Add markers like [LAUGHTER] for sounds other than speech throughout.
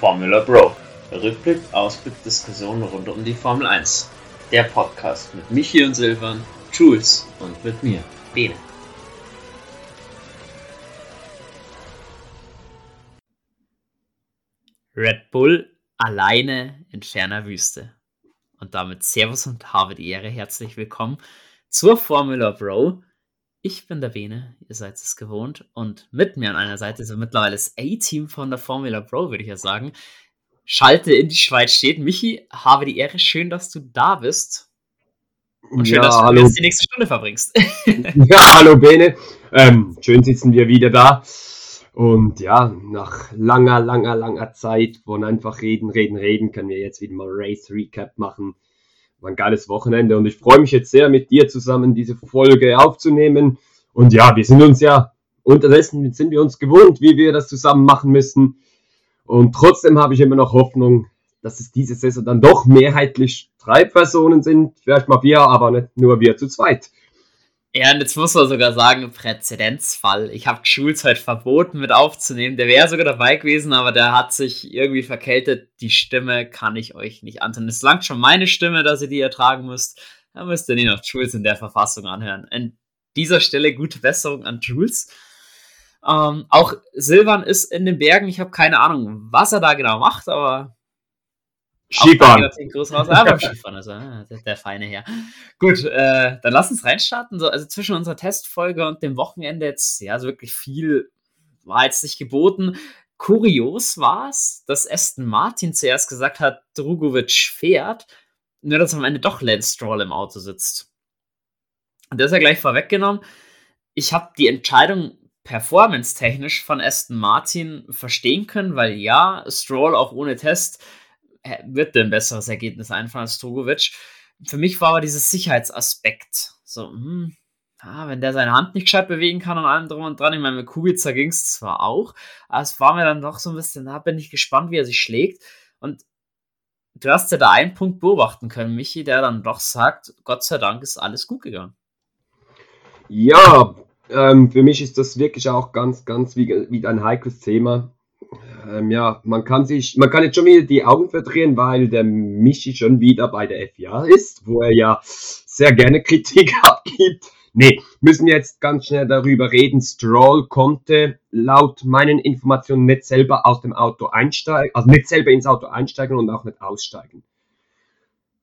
Formula Bro. Rückblick, Ausblick, Diskussionen rund um die Formel 1. Der Podcast mit Michi und Silvan, Jules und mit mir, Bene. Red Bull alleine in ferner Wüste. Und damit Servus und habe die Ehre, herzlich willkommen zur Formula Bro. Ich bin der Bene, ihr seid es gewohnt. Und mit mir an einer Seite ist mittlerweile das A-Team von der Formula Pro, würde ich ja sagen. Schalte in die Schweiz steht. Michi, habe die Ehre, schön, dass du da bist. Und schön, ja, dass du hallo. jetzt die nächste Stunde verbringst. [LAUGHS] ja, hallo Bene. Ähm, schön sitzen wir wieder da. Und ja, nach langer, langer, langer Zeit von einfach reden, reden, reden, können wir jetzt wieder mal Race Recap machen war ein geiles Wochenende und ich freue mich jetzt sehr, mit dir zusammen diese Folge aufzunehmen. Und ja, wir sind uns ja unterdessen sind wir uns gewohnt, wie wir das zusammen machen müssen. Und trotzdem habe ich immer noch Hoffnung, dass es diese Saison dann doch mehrheitlich drei Personen sind, vielleicht mal vier, aber nicht nur wir zu zweit. Ja, und jetzt muss man sogar sagen, Präzedenzfall. Ich habe Jules heute verboten mit aufzunehmen. Der wäre sogar dabei gewesen, aber der hat sich irgendwie verkältet. Die Stimme kann ich euch nicht antun. Es langt schon meine Stimme, dass ihr die ertragen müsst. Da müsst ihr nicht noch Jules in der Verfassung anhören. An dieser Stelle gute Besserung an Jules. Ähm, auch Silvan ist in den Bergen. Ich habe keine Ahnung, was er da genau macht, aber Skifahren. Ah, [LAUGHS] Skifahren, also ah, der, der, feine Herr. Gut, äh, dann lass uns reinstarten. So, also zwischen unserer Testfolge und dem Wochenende jetzt, ja, so wirklich viel war jetzt nicht geboten. Kurios war es, dass Aston Martin zuerst gesagt hat, Drugovic fährt, nur dass am Ende doch Lance Stroll im Auto sitzt. Und das ist ja gleich vorweggenommen. Ich habe die Entscheidung performance-technisch von Aston Martin verstehen können, weil ja, Stroll auch ohne Test wird dir ein besseres Ergebnis einfallen als Drogovic. Für mich war aber dieses Sicherheitsaspekt. So, hm, ah, wenn der seine Hand nicht gescheit bewegen kann und allem drum und dran. Ich meine, mit Kubica ging es zwar auch, aber es war mir dann doch so ein bisschen, da bin ich gespannt, wie er sich schlägt. Und du hast ja da einen Punkt beobachten können, Michi, der dann doch sagt, Gott sei Dank ist alles gut gegangen. Ja, ähm, für mich ist das wirklich auch ganz, ganz wie, wie ein heikles Thema ähm, ja, man kann sich, man kann jetzt schon wieder die Augen verdrehen, weil der Michi schon wieder bei der FIA ist, wo er ja sehr gerne Kritik [LAUGHS] abgibt. Nee, müssen jetzt ganz schnell darüber reden. Stroll konnte laut meinen Informationen nicht selber aus dem Auto einsteigen, also nicht selber ins Auto einsteigen und auch nicht aussteigen.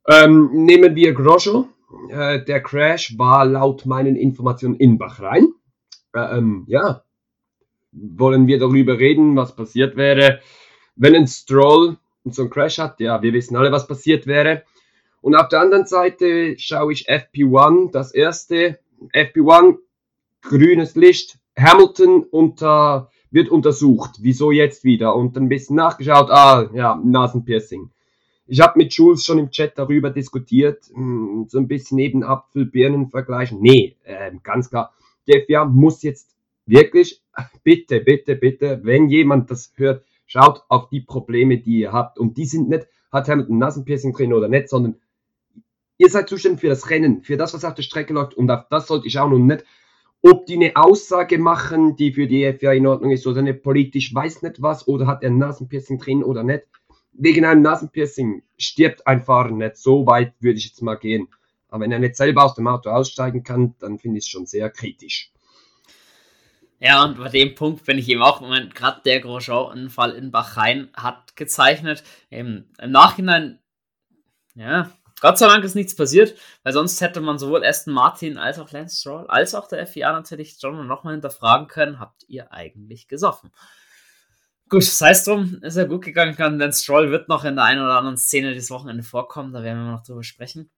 Ähm, nehmen wir Grosjean. Äh, der Crash war laut meinen Informationen in Bahrain. Äh, ähm, ja, wollen wir darüber reden, was passiert wäre, wenn ein Stroll so einen Crash hat. Ja, wir wissen alle, was passiert wäre. Und auf der anderen Seite schaue ich FP1, das erste. FP1, grünes Licht. Hamilton unter, wird untersucht. Wieso jetzt wieder? Und ein bisschen nachgeschaut. Ah, ja, Nasenpiercing. Ich habe mit Jules schon im Chat darüber diskutiert. Hm, so ein bisschen eben Apfel-Birnen vergleichen. Nee, äh, ganz klar. Die FIA muss jetzt wirklich, bitte, bitte, bitte, wenn jemand das hört, schaut auf die Probleme, die ihr habt. Und die sind nicht, hat Hamilton Nasenpiercing drin oder nicht, sondern ihr seid zuständig für das Rennen, für das, was auf der Strecke läuft. Und auf das sollte ich schauen und nicht, ob die eine Aussage machen, die für die FIA in Ordnung ist oder nicht politisch, weiß nicht was, oder hat er ein Nasenpiercing drin oder nicht. Wegen einem Nasenpiercing stirbt ein Fahrer nicht. So weit würde ich jetzt mal gehen. Aber wenn er nicht selber aus dem Auto aussteigen kann, dann finde ich es schon sehr kritisch. Ja, und bei dem Punkt bin ich eben auch, gerade der Grosjean-Unfall in Bahrain hat gezeichnet. Eben Im Nachhinein, ja, Gott sei Dank ist nichts passiert, weil sonst hätte man sowohl Aston Martin als auch Lance Stroll als auch der FIA natürlich schon nochmal hinterfragen können, habt ihr eigentlich gesoffen? Gut, das heißt drum, ist er gut gegangen. Lance Stroll wird noch in der einen oder anderen Szene dieses Wochenende vorkommen, da werden wir noch drüber sprechen.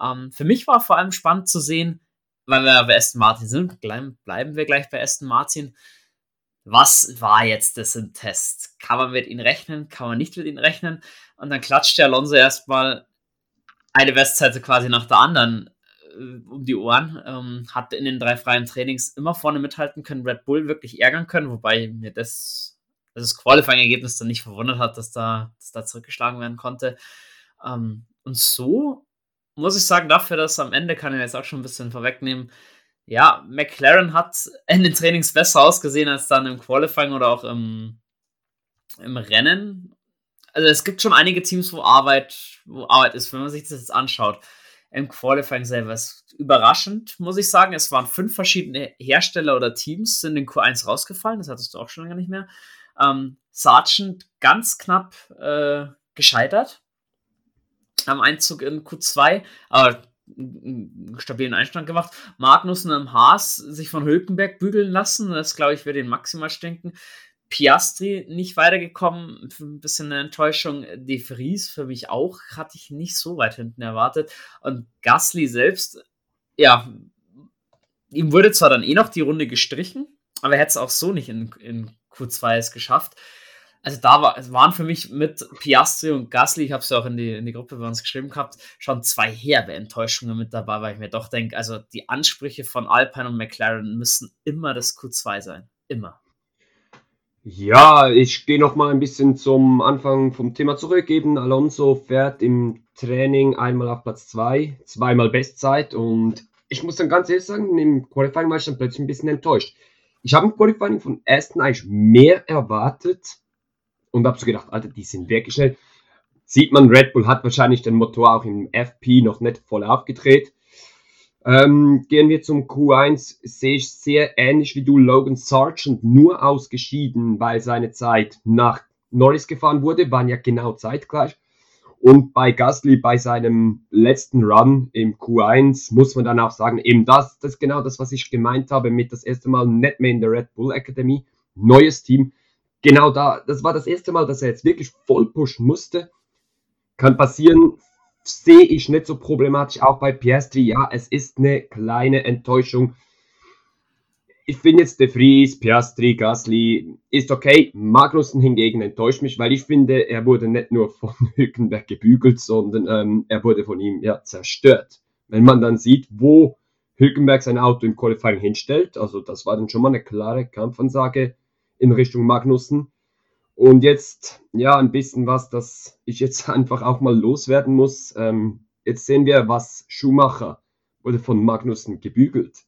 Ähm, für mich war vor allem spannend zu sehen, weil wir bei Aston Martin sind, bleiben wir gleich bei Aston Martin. Was war jetzt das im Test? Kann man mit ihnen rechnen? Kann man nicht mit ihnen rechnen? Und dann klatscht der Alonso erstmal eine Bestzeit quasi nach der anderen äh, um die Ohren. Ähm, hat in den drei freien Trainings immer vorne mithalten können, Red Bull wirklich ärgern können, wobei mir das, das Qualifying-Ergebnis dann nicht verwundert hat, dass da, dass da zurückgeschlagen werden konnte. Ähm, und so muss ich sagen, dafür, dass am Ende kann ich jetzt auch schon ein bisschen vorwegnehmen. Ja, McLaren hat in den Trainings besser ausgesehen als dann im Qualifying oder auch im, im Rennen. also es gibt schon einige Teams, wo Arbeit, wo Arbeit ist, wenn man sich das jetzt anschaut. Im Qualifying selber ist überraschend, muss ich sagen. Es waren fünf verschiedene Hersteller oder Teams in den Q1 rausgefallen. Das hattest du auch schon lange nicht mehr. Ähm, Sargent ganz knapp äh, gescheitert am Einzug in Q2, aber einen stabilen Einstand gemacht. Magnussen im Haas sich von Hülkenberg bügeln lassen. Das, glaube ich, würde ihn maximal stinken. Piastri nicht weitergekommen, ein bisschen eine Enttäuschung. De Vries für mich auch, hatte ich nicht so weit hinten erwartet. Und Gasly selbst, ja, ihm wurde zwar dann eh noch die Runde gestrichen, aber er hätte es auch so nicht in, in Q2 es geschafft also da war, waren für mich mit Piastri und Gasly, ich habe es ja auch in die, in die Gruppe bei uns geschrieben gehabt, schon zwei herbe Enttäuschungen mit dabei, weil ich mir doch denke, also die Ansprüche von Alpine und McLaren müssen immer das Q2 sein. Immer. Ja, ich gehe noch mal ein bisschen zum Anfang vom Thema zurück. Eben Alonso fährt im Training einmal auf Platz 2, zweimal Bestzeit und ich muss dann ganz ehrlich sagen, im Qualifying war ich dann plötzlich ein bisschen enttäuscht. Ich habe im Qualifying von Aston eigentlich mehr erwartet, und habe so gedacht, Alter, die sind wirklich schnell. Sieht man, Red Bull hat wahrscheinlich den Motor auch im FP noch nicht voll aufgedreht. Ähm, gehen wir zum Q1, sehe ich sehr ähnlich wie du Logan Sargent, nur ausgeschieden, weil seine Zeit nach Norris gefahren wurde, waren ja genau zeitgleich. Und bei Gasly, bei seinem letzten Run im Q1, muss man dann auch sagen, eben das, das ist genau das, was ich gemeint habe mit das erste Mal nicht mehr in der Red Bull Academy. Neues Team, genau da, das war das erste Mal, dass er jetzt wirklich voll pushen musste. Kann passieren, sehe ich nicht so problematisch, auch bei Piastri. Ja, es ist eine kleine Enttäuschung. Ich finde jetzt De Vries, Piastri, Gasly ist okay. Magnussen hingegen enttäuscht mich, weil ich finde, er wurde nicht nur von [LAUGHS] Hülkenberg gebügelt, sondern ähm, er wurde von ihm ja zerstört. Wenn man dann sieht, wo Hülkenberg sein Auto im Qualifying hinstellt, also das war dann schon mal eine klare Kampfansage in Richtung Magnussen. Und jetzt, ja, ein bisschen was, das ich jetzt [LAUGHS] einfach auch mal loswerden muss. Ähm, jetzt sehen wir, was Schumacher wurde von Magnussen gebügelt.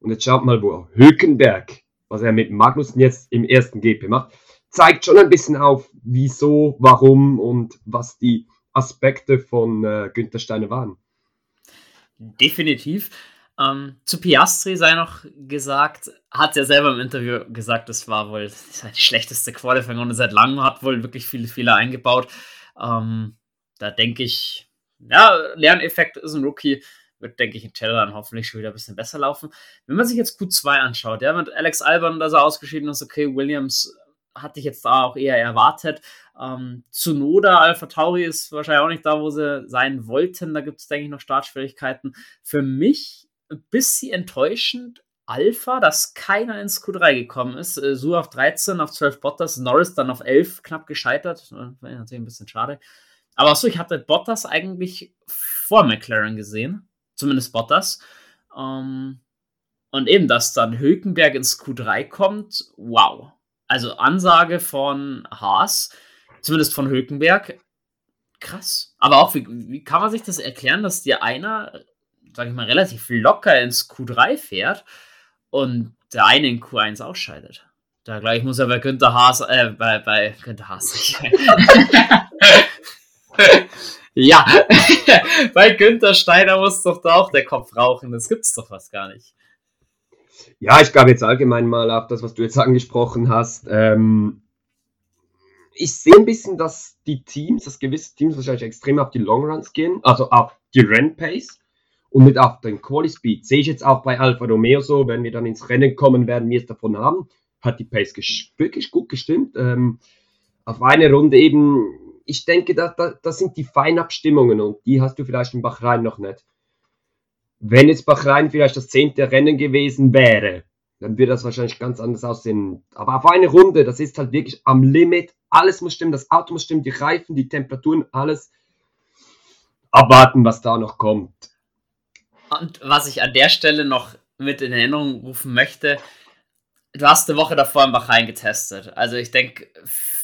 Und jetzt schaut mal, wo Hülkenberg, was er mit Magnussen jetzt im ersten GP macht, zeigt schon ein bisschen auf, wieso, warum und was die Aspekte von äh, Günther Steiner waren. Definitiv. Ähm, zu Piastri sei noch gesagt, hat er selber im Interview gesagt, das war wohl seine schlechteste Qualifying seit langem, hat wohl wirklich viele Fehler eingebaut. Ähm, da denke ich, ja, Lerneffekt ist ein Rookie, wird, denke ich, in dann hoffentlich schon wieder ein bisschen besser laufen. Wenn man sich jetzt Q2 anschaut, ja, mit Alex Albon, dass er ausgeschieden ist, okay, Williams hatte ich jetzt da auch eher erwartet. Ähm, Zunoda, Alpha Tauri ist wahrscheinlich auch nicht da, wo sie sein wollten. Da gibt es, denke ich, noch Startschwierigkeiten. Für mich ein bisschen enttäuschend. Alpha, dass keiner ins Q3 gekommen ist. Äh, Su auf 13, auf 12 Bottas, Norris dann auf 11, knapp gescheitert. War natürlich ein bisschen schade. Aber so, ich hatte Bottas eigentlich vor McLaren gesehen. Zumindest Bottas. Ähm, und eben, dass dann Hülkenberg ins Q3 kommt, wow. Also Ansage von Haas, zumindest von Hülkenberg, krass. Aber auch, wie, wie kann man sich das erklären, dass dir einer sage ich mal, relativ locker ins Q3 fährt und der eine in Q1 ausscheidet. Da gleich muss er bei Günther Haas, äh, bei, bei Günther Haas. [LAUGHS] ja, [LAUGHS] bei Günther Steiner muss doch da auch der Kopf rauchen. Das gibt's doch fast gar nicht. Ja, ich glaube jetzt allgemein mal auf das, was du jetzt angesprochen hast. Ähm, ich sehe ein bisschen, dass die Teams, dass gewisse Teams wahrscheinlich extrem auf die Longruns gehen, also auf die Rennpace und mit auf den Quali Speed. Sehe ich jetzt auch bei Alfa Romeo so, wenn wir dann ins Rennen kommen, werden wir es davon haben. Hat die Pace wirklich gut gestimmt. Ähm, auf eine Runde eben, ich denke, da, da, das sind die Feinabstimmungen und die hast du vielleicht in Bahrain noch nicht. Wenn jetzt Bahrain vielleicht das zehnte Rennen gewesen wäre, dann würde das wahrscheinlich ganz anders aussehen. Aber auf eine Runde, das ist halt wirklich am Limit. Alles muss stimmen, das Auto muss stimmen, die Reifen, die Temperaturen, alles. Abwarten, was da noch kommt. Und was ich an der Stelle noch mit in Erinnerung rufen möchte, du hast eine Woche davor in Bahrain getestet. Also ich denke,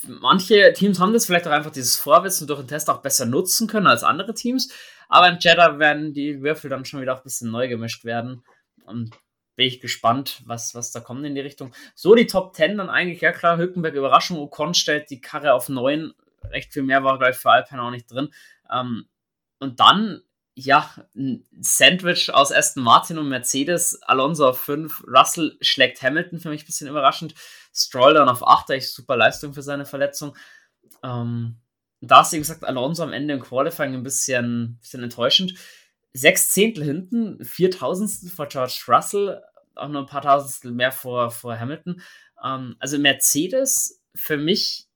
manche Teams haben das vielleicht auch einfach dieses Vorwissen durch den Test auch besser nutzen können als andere Teams. Aber im Jeddah werden die Würfel dann schon wieder auch ein bisschen neu gemischt werden. Und bin ich gespannt, was, was da kommt in die Richtung. So die Top 10 dann eigentlich, ja klar, Hülkenberg Überraschung, Ocon stellt die Karre auf 9, recht viel mehr war, glaube ich, für Alpine auch nicht drin. Ähm, und dann, ja, ein Sandwich aus Aston Martin und Mercedes, Alonso auf 5, Russell schlägt Hamilton, für mich ein bisschen überraschend, Stroll dann auf 8, echt super Leistung für seine Verletzung. Ähm, da ist, wie gesagt, Alonso am Ende im Qualifying ein bisschen, bisschen enttäuschend. Sechs Zehntel hinten, viertausendstel vor George Russell, auch nur ein paar Tausendstel mehr vor, vor Hamilton. Ähm, also Mercedes für mich,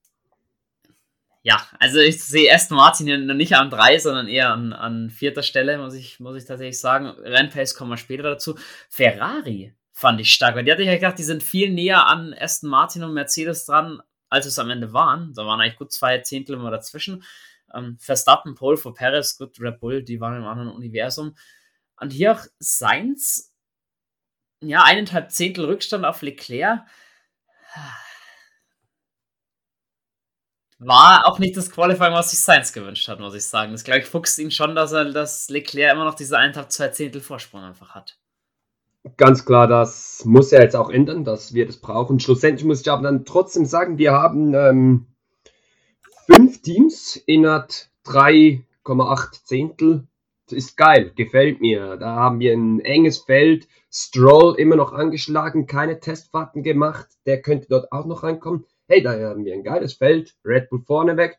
ja, also ich sehe Aston Martin nicht an drei, sondern eher an, an vierter Stelle, muss ich, muss ich tatsächlich sagen. Rennpace kommen wir später dazu. Ferrari fand ich stark, weil die hatte ich ja gedacht, die sind viel näher an Aston Martin und Mercedes dran, als es am Ende waren. Da waren eigentlich gut zwei Zehntel immer dazwischen. Ähm, Verstappen, Pole vor Perez, gut, Red Bull, die waren im anderen Universum. Und hier auch Sainz, ja, eineinhalb Zehntel Rückstand auf Leclerc. War auch nicht das Qualifying, was sich Sainz gewünscht hat, muss ich sagen. Das glaube ich fuchst ihn schon, dass er dass Leclerc immer noch diese eineinhalb, zwei Zehntel Vorsprung einfach hat. Ganz klar, das muss er jetzt auch ändern, dass wir das brauchen. Schlussendlich muss ich aber dann trotzdem sagen, wir haben ähm, fünf Teams innerhalb 3,8 Zehntel. Das ist geil, gefällt mir. Da haben wir ein enges Feld. Stroll immer noch angeschlagen, keine Testfahrten gemacht. Der könnte dort auch noch reinkommen. Hey, da haben wir ein geiles Feld. Red Bull vorneweg.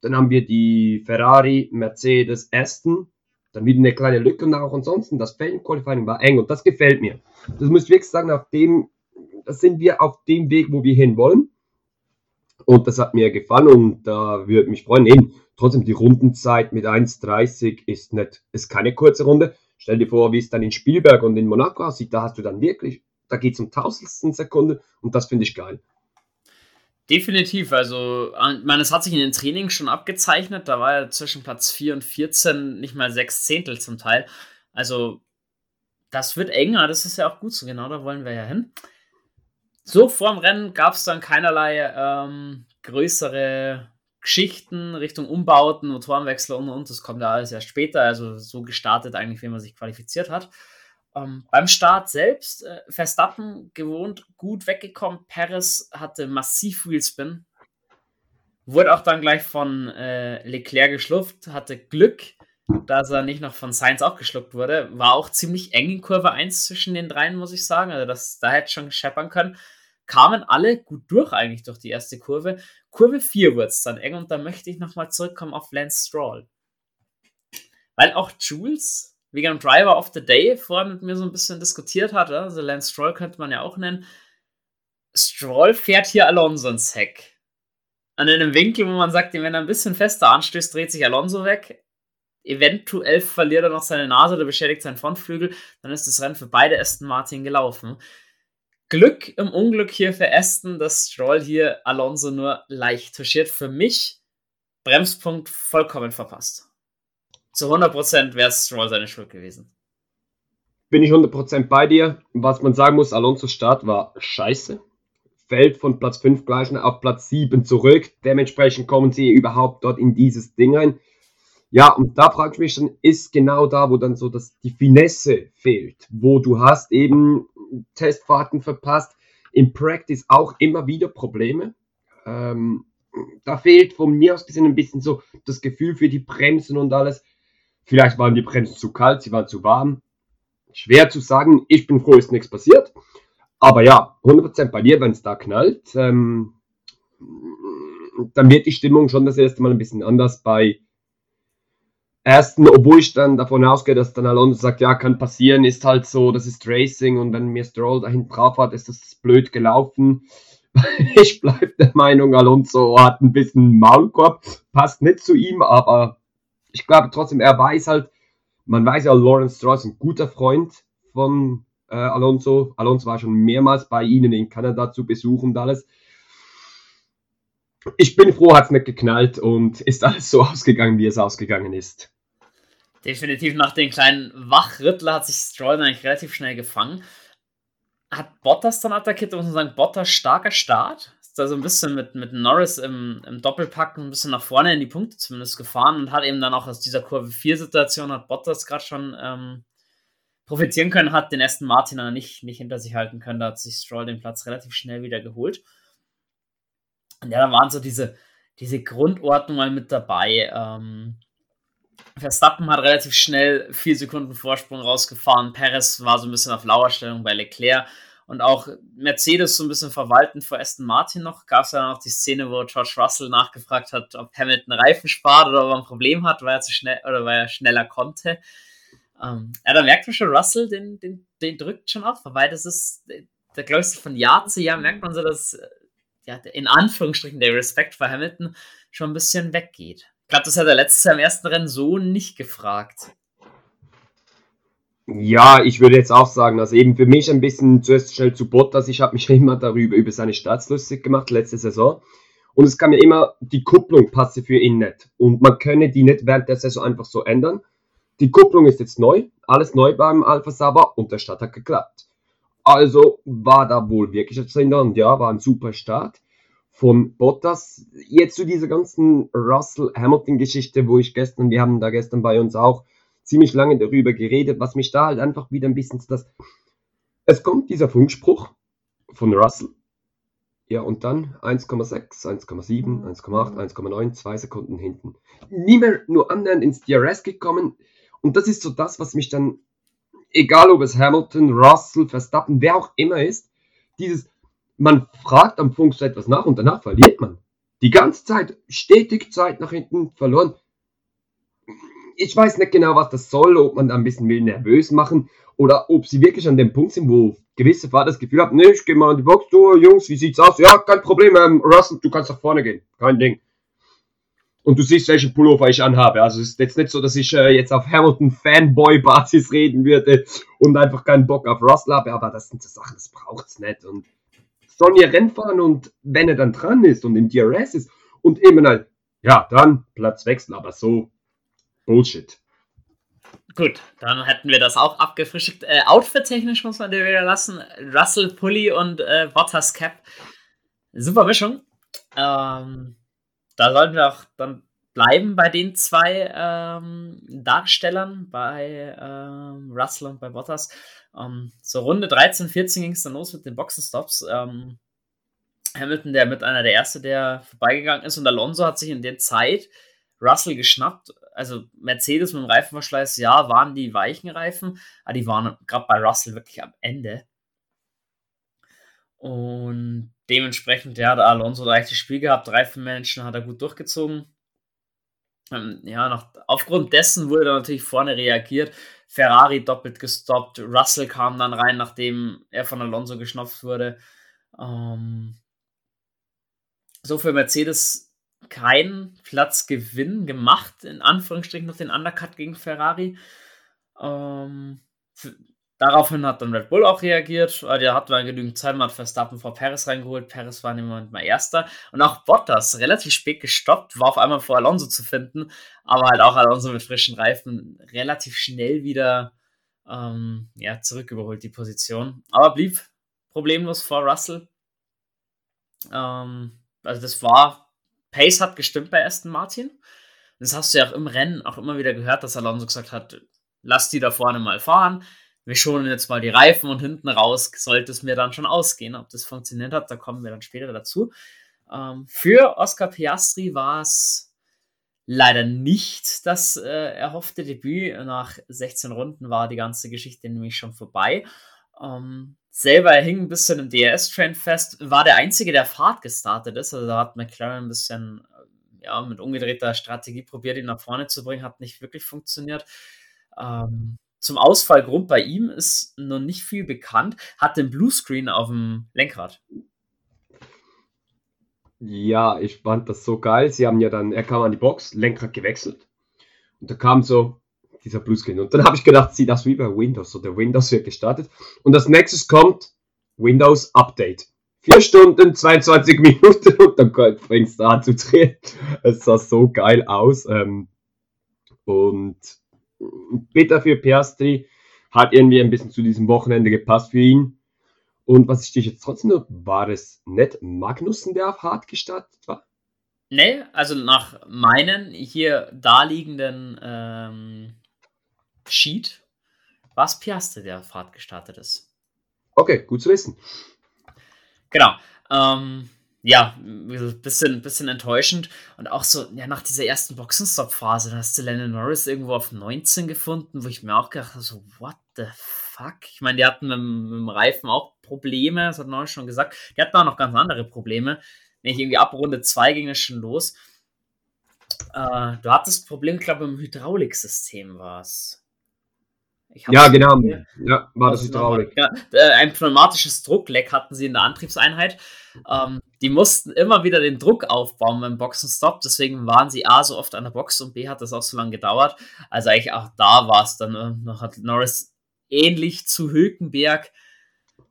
Dann haben wir die Ferrari, Mercedes, Aston dann wieder eine kleine Lücke und auch ansonsten das Feldenqualifying war eng und das gefällt mir. Das muss ich wirklich sagen, auf dem, das sind wir auf dem Weg, wo wir hin wollen. Und das hat mir gefallen und da würde mich freuen. Eben, trotzdem die Rundenzeit mit 1,30 ist nicht, ist keine kurze Runde. Stell dir vor, wie es dann in Spielberg und in Monaco aussieht, da hast du dann wirklich, da geht es um Tausendstel Sekunde und das finde ich geil. Definitiv, also ich meine, es hat sich in den Trainings schon abgezeichnet, da war er zwischen Platz 4 und 14 nicht mal sechs Zehntel zum Teil. Also das wird enger, das ist ja auch gut so, genau da wollen wir ja hin. So, vor dem Rennen gab es dann keinerlei ähm, größere Geschichten Richtung Umbauten, Motorenwechsel und und. Das kommt ja alles erst später, also so gestartet eigentlich, wie man sich qualifiziert hat. Ähm, beim Start selbst, äh, Verstappen gewohnt gut weggekommen. Perez hatte massiv Wheelspin. Wurde auch dann gleich von äh, Leclerc geschlupft, hatte Glück, dass er nicht noch von Sainz auch geschluckt wurde. War auch ziemlich eng in Kurve 1 zwischen den dreien, muss ich sagen. Also das, da hätte schon scheppern können. Kamen alle gut durch eigentlich durch die erste Kurve. Kurve 4 wurde es dann eng und da möchte ich nochmal zurückkommen auf Lance Stroll. Weil auch Jules wegen dem Driver of the Day vorher mit mir so ein bisschen diskutiert hatte. Also Lance Stroll könnte man ja auch nennen. Stroll fährt hier Alonso ins Heck. An einem Winkel, wo man sagt, wenn er ein bisschen fester anstößt, dreht sich Alonso weg. Eventuell verliert er noch seine Nase oder beschädigt seinen Frontflügel. Dann ist das Rennen für beide Aston Martin gelaufen. Glück im Unglück hier für Aston, dass Stroll hier Alonso nur leicht touchiert. Für mich Bremspunkt vollkommen verpasst zu 100% wäre es Stroll seine Schuld gewesen. Bin ich 100% bei dir. Was man sagen muss, Alonso's Start war scheiße. Fällt von Platz 5 gleich auf Platz 7 zurück. Dementsprechend kommen sie überhaupt dort in dieses Ding rein. Ja, und da frage ich mich dann, ist genau da, wo dann so das, die Finesse fehlt, wo du hast eben Testfahrten verpasst, im Practice auch immer wieder Probleme. Ähm, da fehlt von mir aus gesehen ein bisschen so das Gefühl für die Bremsen und alles. Vielleicht waren die Bremsen zu kalt, sie waren zu warm. Schwer zu sagen. Ich bin froh, ist nichts passiert. Aber ja, 100% bei dir, wenn es da knallt, ähm, dann wird die Stimmung schon das erste Mal ein bisschen anders bei ersten, obwohl ich dann davon ausgehe, dass dann Alonso sagt, ja, kann passieren, ist halt so, das ist Racing und wenn mir Stroll dahin drauf hat, ist das blöd gelaufen. [LAUGHS] ich bleibe der Meinung, Alonso hat ein bisschen Maulkorb, passt nicht zu ihm, aber ich glaube trotzdem, er weiß halt, man weiß ja, Lawrence Stroll ist ein guter Freund von äh, Alonso. Alonso war schon mehrmals bei ihnen in Kanada zu Besuch und alles. Ich bin froh, hat es nicht geknallt und ist alles so ausgegangen, wie es ausgegangen ist. Definitiv nach den kleinen Wachrüttler hat sich Stroll eigentlich relativ schnell gefangen. Hat Bottas dann attackiert, muss man sagen, Bottas starker Start da so ein bisschen mit, mit Norris im, im Doppelpack ein bisschen nach vorne in die Punkte zumindest gefahren und hat eben dann auch aus dieser Kurve 4-Situation, hat Bottas gerade schon ähm, profitieren können, hat den ersten Martin aber nicht, nicht hinter sich halten können. Da hat sich Stroll den Platz relativ schnell wieder geholt. Und ja, da waren so diese, diese Grundordnung mal mit dabei. Ähm, Verstappen hat relativ schnell vier Sekunden Vorsprung rausgefahren. Perez war so ein bisschen auf Lauerstellung bei Leclerc. Und auch Mercedes so ein bisschen verwalten vor Aston Martin noch. Gab es ja noch die Szene, wo George Russell nachgefragt hat, ob Hamilton Reifen spart oder ob er ein Problem hat, weil er zu schnell oder weil er schneller konnte. Ähm, ja, da merkt man schon, Russell, den, den, den drückt schon auf, weil das ist, da glaube ich, von Jahr zu Jahr merkt man so, dass ja, in Anführungsstrichen der Respekt vor Hamilton schon ein bisschen weggeht. Ich glaube, das hat er letztes Jahr im ersten Rennen so nicht gefragt. Ja, ich würde jetzt auch sagen, also eben für mich ein bisschen zuerst schnell zu Bottas. Ich habe mich [LAUGHS] immer darüber über seine Starts lustig gemacht letzte Saison. Und es kam mir immer, die Kupplung passe für ihn nicht. Und man könne die nicht während der Saison einfach so ändern. Die Kupplung ist jetzt neu, alles neu beim Alpha Saba und der Start hat geklappt. Also war da wohl wirklich etwas drin und ja, war ein super Start von Bottas. Jetzt zu dieser ganzen Russell-Hamilton-Geschichte, wo ich gestern, wir haben da gestern bei uns auch ziemlich lange darüber geredet, was mich da halt einfach wieder ein bisschen das. Es kommt dieser Funkspruch von Russell. Ja, und dann 1,6, 1,7, 1,8, 1,9, zwei Sekunden hinten. Nie mehr nur annähernd ins DRS gekommen. Und das ist so das, was mich dann, egal ob es Hamilton, Russell, Verstappen, wer auch immer ist, dieses, man fragt am Funk so etwas nach und danach verliert man. Die ganze Zeit, stetig Zeit nach hinten verloren ich weiß nicht genau, was das soll, ob man da ein bisschen will nervös machen oder ob sie wirklich an dem Punkt sind, wo gewisse Fahrer das Gefühl haben, ne, ich gehe mal in die Box, du Jungs, wie sieht's aus? Ja, kein Problem, ähm, Russell, du kannst nach vorne gehen, kein Ding. Und du siehst, welchen Pullover ich anhabe. Also es ist jetzt nicht so, dass ich äh, jetzt auf Hamilton-Fanboy-Basis reden würde und einfach keinen Bock auf Russell habe, aber das sind so Sachen, das braucht's nicht. Und sollen ihr Rennen fahren und wenn er dann dran ist und im DRS ist und immer halt, ja, dann Platz wechseln, aber so Bullshit. Gut, dann hätten wir das auch abgefrischt. Äh, Outfit-technisch muss man dir wieder lassen. Russell Pulli und äh, Bottas Cap. Super Mischung. Ähm, da sollten wir auch dann bleiben bei den zwei ähm, Darstellern, bei ähm, Russell und bei Bottas. Ähm, so Runde 13, 14 ging es dann los mit den Boxenstops. Ähm, Hamilton, der mit einer der Erste, der vorbeigegangen ist, und Alonso hat sich in der Zeit Russell geschnappt also Mercedes mit dem Reifenverschleiß, ja, waren die weichen Reifen, aber die waren gerade bei Russell wirklich am Ende. Und dementsprechend, ja, hat Alonso leicht das Spiel gehabt, Reifenmanagement hat er gut durchgezogen. Ähm, ja, noch, aufgrund dessen wurde dann natürlich vorne reagiert. Ferrari doppelt gestoppt, Russell kam dann rein, nachdem er von Alonso geschnappt wurde. Ähm, so für Mercedes keinen Platzgewinn gemacht, in Anführungsstrichen noch den Undercut gegen Ferrari. Ähm, daraufhin hat dann Red Bull auch reagiert. Der hat dann genügend Zeit, man hat Verstappen vor Perez reingeholt. Perez war im Moment mal Erster. Und auch Bottas, relativ spät gestoppt, war auf einmal vor Alonso zu finden. Aber halt auch Alonso mit frischen Reifen relativ schnell wieder ähm, ja, zurücküberholt, die Position. Aber blieb problemlos vor Russell. Ähm, also das war Pace hat gestimmt bei Aston Martin. Das hast du ja auch im Rennen auch immer wieder gehört, dass Alonso gesagt hat, lass die da vorne mal fahren. Wir schonen jetzt mal die Reifen und hinten raus sollte es mir dann schon ausgehen. Ob das funktioniert hat, da kommen wir dann später dazu. Ähm, für Oscar Piastri war es leider nicht das äh, erhoffte Debüt. Nach 16 Runden war die ganze Geschichte nämlich schon vorbei. Ähm, selber hing ein bisschen im DRS-Train fest, war der Einzige, der Fahrt gestartet ist. Also da hat McLaren ein bisschen ja, mit umgedrehter Strategie probiert, ihn nach vorne zu bringen, hat nicht wirklich funktioniert. Ähm, zum Ausfallgrund bei ihm ist noch nicht viel bekannt, hat den Bluescreen auf dem Lenkrad. Ja, ich fand das so geil. Sie haben ja dann, er kam an die Box, Lenkrad gewechselt. Und da kam so, dieser Bluescreen. Und dann habe ich gedacht, sieht das wie bei Windows. So, der Windows wird gestartet. Und als nächstes kommt Windows Update. Vier Stunden, 22 Minuten [LAUGHS] und dann fängst du an zu drehen. Es sah so geil aus. Ähm, und bitter für Piastri hat irgendwie ein bisschen zu diesem Wochenende gepasst für ihn. Und was ich dich jetzt trotzdem noch, war es nicht Magnussen, der auf hart gestartet war? Nee, also nach meinen hier daliegenden ähm, Sheet war es Piastri, der Fahrt gestartet ist. Okay, gut zu wissen. Genau. Ähm, ja, ein bisschen, bisschen enttäuschend. Und auch so, ja, nach dieser ersten Boxenstopp-Phase, da hast du Lennon Norris irgendwo auf 19 gefunden, wo ich mir auch gedacht habe, so, what the fuck? Ich meine, die hatten mit, mit, dem Reifen auch Probleme, das hat Norris schon gesagt. Die hatten auch noch ganz andere Probleme. Wenn ich irgendwie ab Runde 2 ging es schon los. Äh, du hattest Problem, ich glaube, im Hydrauliksystem war es. Ja, genau. Ja, war das Hydraulik. Ja, äh, ein pneumatisches Druckleck hatten sie in der Antriebseinheit. Ähm, die mussten immer wieder den Druck aufbauen beim Boxenstopp. Deswegen waren sie A so oft an der Box und B hat das auch so lange gedauert. Also eigentlich auch da war es dann äh, noch hat Norris ähnlich zu Hülkenberg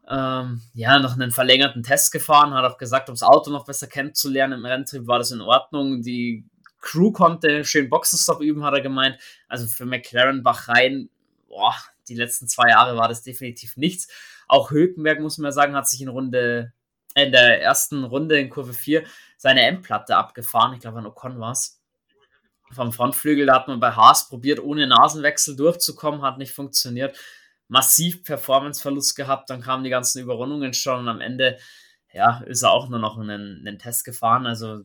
ähm, ja, noch einen verlängerten Test gefahren, hat auch gesagt, um das Auto noch besser kennenzulernen im Renntrieb war das in Ordnung. Die Crew konnte schön Boxenstopp üben, hat er gemeint. Also für McLaren Bahrain boah, die letzten zwei Jahre war das definitiv nichts. Auch Hülkenberg, muss man sagen, hat sich in Runde, in der ersten Runde in Kurve 4 seine M-Platte abgefahren. Ich glaube, an Ocon war es. Vom Frontflügel, da hat man bei Haas probiert, ohne Nasenwechsel durchzukommen, hat nicht funktioniert. Massiv Performanceverlust gehabt, dann kamen die ganzen Überrundungen schon und am Ende, ja, ist er auch nur noch einen, einen Test gefahren. Also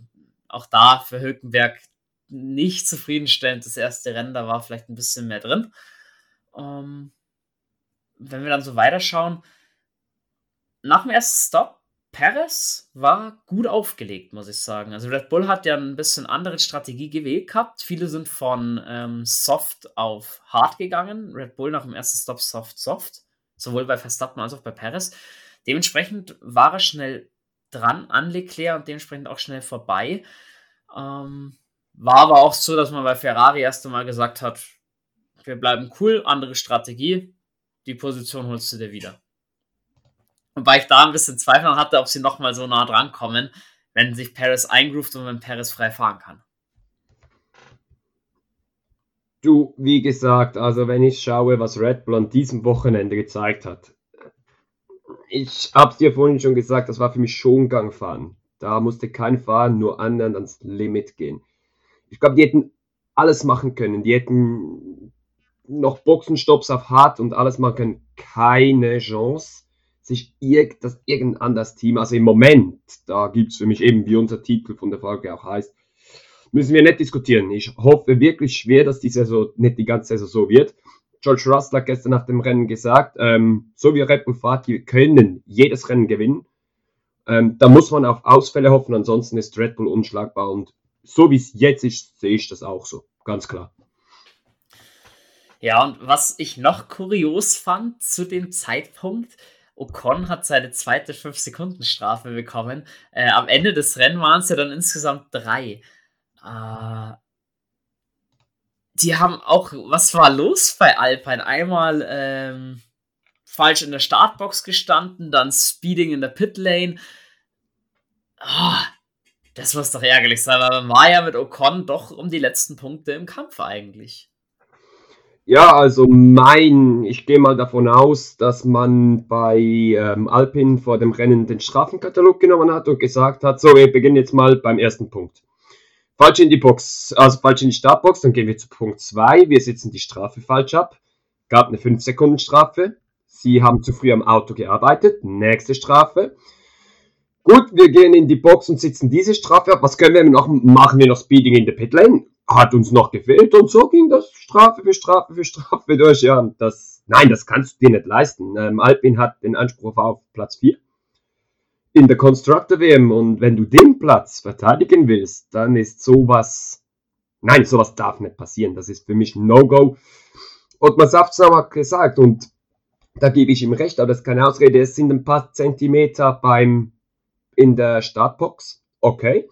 auch da für Hülkenberg nicht zufriedenstellend das erste Rennen, da war vielleicht ein bisschen mehr drin. Ähm, wenn wir dann so weiterschauen, nach dem ersten Stop, Perez war gut aufgelegt, muss ich sagen. Also Red Bull hat ja ein bisschen andere Strategie gewählt gehabt. Viele sind von ähm, Soft auf Hard gegangen. Red Bull nach dem ersten Stop Soft, Soft. Sowohl bei Verstappen als auch bei Perez. Dementsprechend war er schnell dran an Leclerc und dementsprechend auch schnell vorbei. Ähm, war aber auch so, dass man bei Ferrari erst einmal gesagt hat, wir bleiben cool, andere Strategie, die Position holst du dir wieder. Wobei ich da ein bisschen Zweifel hatte, ob sie nochmal so nah dran kommen, wenn sich Paris eingroovt und wenn Paris frei fahren kann. Du, wie gesagt, also wenn ich schaue, was Red Bull an diesem Wochenende gezeigt hat, ich hab's dir vorhin schon gesagt, das war für mich schon Gangfahren. Da musste kein Fahren nur annähernd ans Limit gehen. Ich glaube, die hätten alles machen können. Die hätten noch Boxenstopps auf hart und alles machen, keine Chance, sich irg das irgendein anderes Team, also im Moment, da gibt es für mich eben, wie unser Titel von der Folge auch heißt, müssen wir nicht diskutieren. Ich hoffe wirklich schwer, dass die Saison nicht die ganze Saison so wird. George Russell hat gestern nach dem Rennen gesagt, ähm, so wie Red Bull fahrt, wir können jedes Rennen gewinnen. Ähm, da muss man auf Ausfälle hoffen, ansonsten ist Red Bull unschlagbar und so wie es jetzt ist, sehe ich das auch so, ganz klar. Ja, und was ich noch kurios fand zu dem Zeitpunkt, Ocon hat seine zweite 5-Sekunden-Strafe bekommen. Äh, am Ende des Rennens waren es ja dann insgesamt drei. Äh, die haben auch, was war los bei Alpine? Einmal ähm, falsch in der Startbox gestanden, dann Speeding in der Pitlane. Oh, das muss doch ärgerlich sein, weil man war ja mit Ocon doch um die letzten Punkte im Kampf eigentlich. Ja, also mein, ich gehe mal davon aus, dass man bei ähm, Alpin vor dem Rennen den Strafenkatalog genommen hat und gesagt hat, so, wir beginnen jetzt mal beim ersten Punkt. Falsch in die Box, also falsch in die Startbox, dann gehen wir zu Punkt 2. Wir setzen die Strafe falsch ab. Gab eine 5 Sekunden Strafe. Sie haben zu früh am Auto gearbeitet. Nächste Strafe. Gut, wir gehen in die Box und sitzen diese Strafe ab. Was können wir noch? Machen wir noch Speeding in der Pitlane? Hat uns noch gefehlt und so ging das Strafe für Strafe für Strafe durch. Ja, das, nein, das kannst du dir nicht leisten. Ähm, Alpin hat den Anspruch auf Platz 4 in der Constructor WM und wenn du den Platz verteidigen willst, dann ist sowas, nein, sowas darf nicht passieren. Das ist für mich No-Go. Man Saftsam hat gesagt und da gebe ich ihm recht, aber das ist keine Ausrede. Es sind ein paar Zentimeter beim in der Startbox. Okay.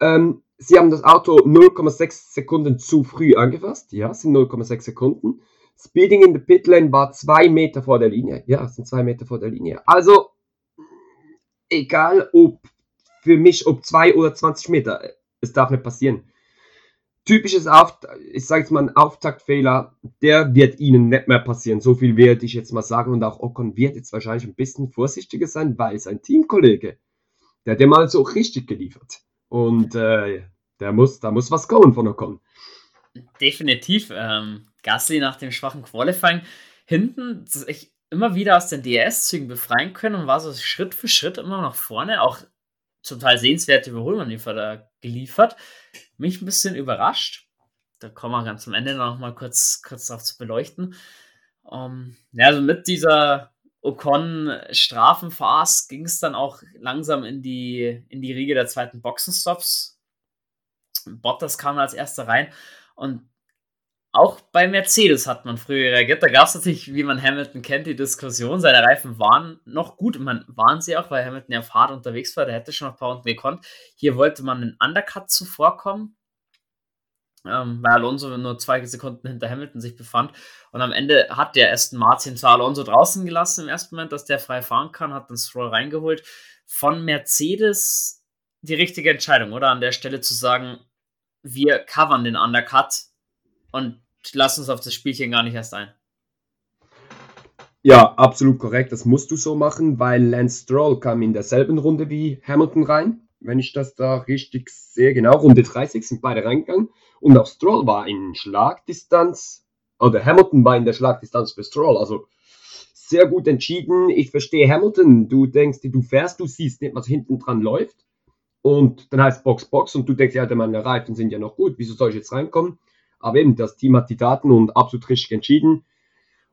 Ähm, Sie haben das Auto 0,6 Sekunden zu früh angefasst. Ja, sind 0,6 Sekunden. Speeding in the Pit Lane war 2 Meter vor der Linie. Ja, sind 2 Meter vor der Linie. Also, egal ob für mich, ob 2 oder 20 Meter, es darf nicht passieren. Typisches Auftakt, ich sage jetzt mal ein Auftaktfehler, der wird Ihnen nicht mehr passieren. So viel werde ich jetzt mal sagen. Und auch Ocon wird jetzt wahrscheinlich ein bisschen vorsichtiger sein, weil sein Teamkollege, der hat ja mal so richtig geliefert. Und äh, der muss, da muss was kommen von Ocon. Definitiv. Ähm, Gasly nach dem schwachen Qualifying hinten sich immer wieder aus den DRS-Zügen befreien können und war so Schritt für Schritt immer nach vorne. Auch zum Teil sehenswerte Überholmanöver da geliefert. Mich ein bisschen überrascht. Da kommen wir ganz am Ende noch mal kurz, kurz darauf zu beleuchten. Um, ähm, ja, also mit dieser Ocon-Strafenphase ging es dann auch langsam in die, in die Riege der zweiten Boxenstops. Bottas kam als erster rein und auch bei Mercedes hat man früher reagiert. Da gab es natürlich, wie man Hamilton kennt, die Diskussion. Seine Reifen waren noch gut. Man waren sie auch, weil Hamilton ja Hard unterwegs war. Der hätte schon noch ein paar Runden gekonnt. Hier wollte man einen Undercut zuvorkommen, ähm, weil Alonso nur zwei Sekunden hinter Hamilton sich befand. Und am Ende hat der Aston Martin zwar Alonso draußen gelassen im ersten Moment, dass der frei fahren kann, hat den Stroll reingeholt. Von Mercedes die richtige Entscheidung, oder? An der Stelle zu sagen, wir covern den Undercut und lass uns auf das Spielchen gar nicht erst ein. Ja, absolut korrekt. Das musst du so machen, weil Lance Stroll kam in derselben Runde wie Hamilton rein. Wenn ich das da richtig sehe, genau, Runde 30 sind beide reingegangen. Und auch Stroll war in Schlagdistanz, oder Hamilton war in der Schlagdistanz für Stroll. Also sehr gut entschieden. Ich verstehe Hamilton. Du denkst, du fährst, du siehst nicht, was hinten dran läuft. Und dann heißt Box, Box und du denkst, ja, meine Reifen sind ja noch gut. Wieso soll ich jetzt reinkommen? Aber eben, das Team hat die Daten und absolut richtig entschieden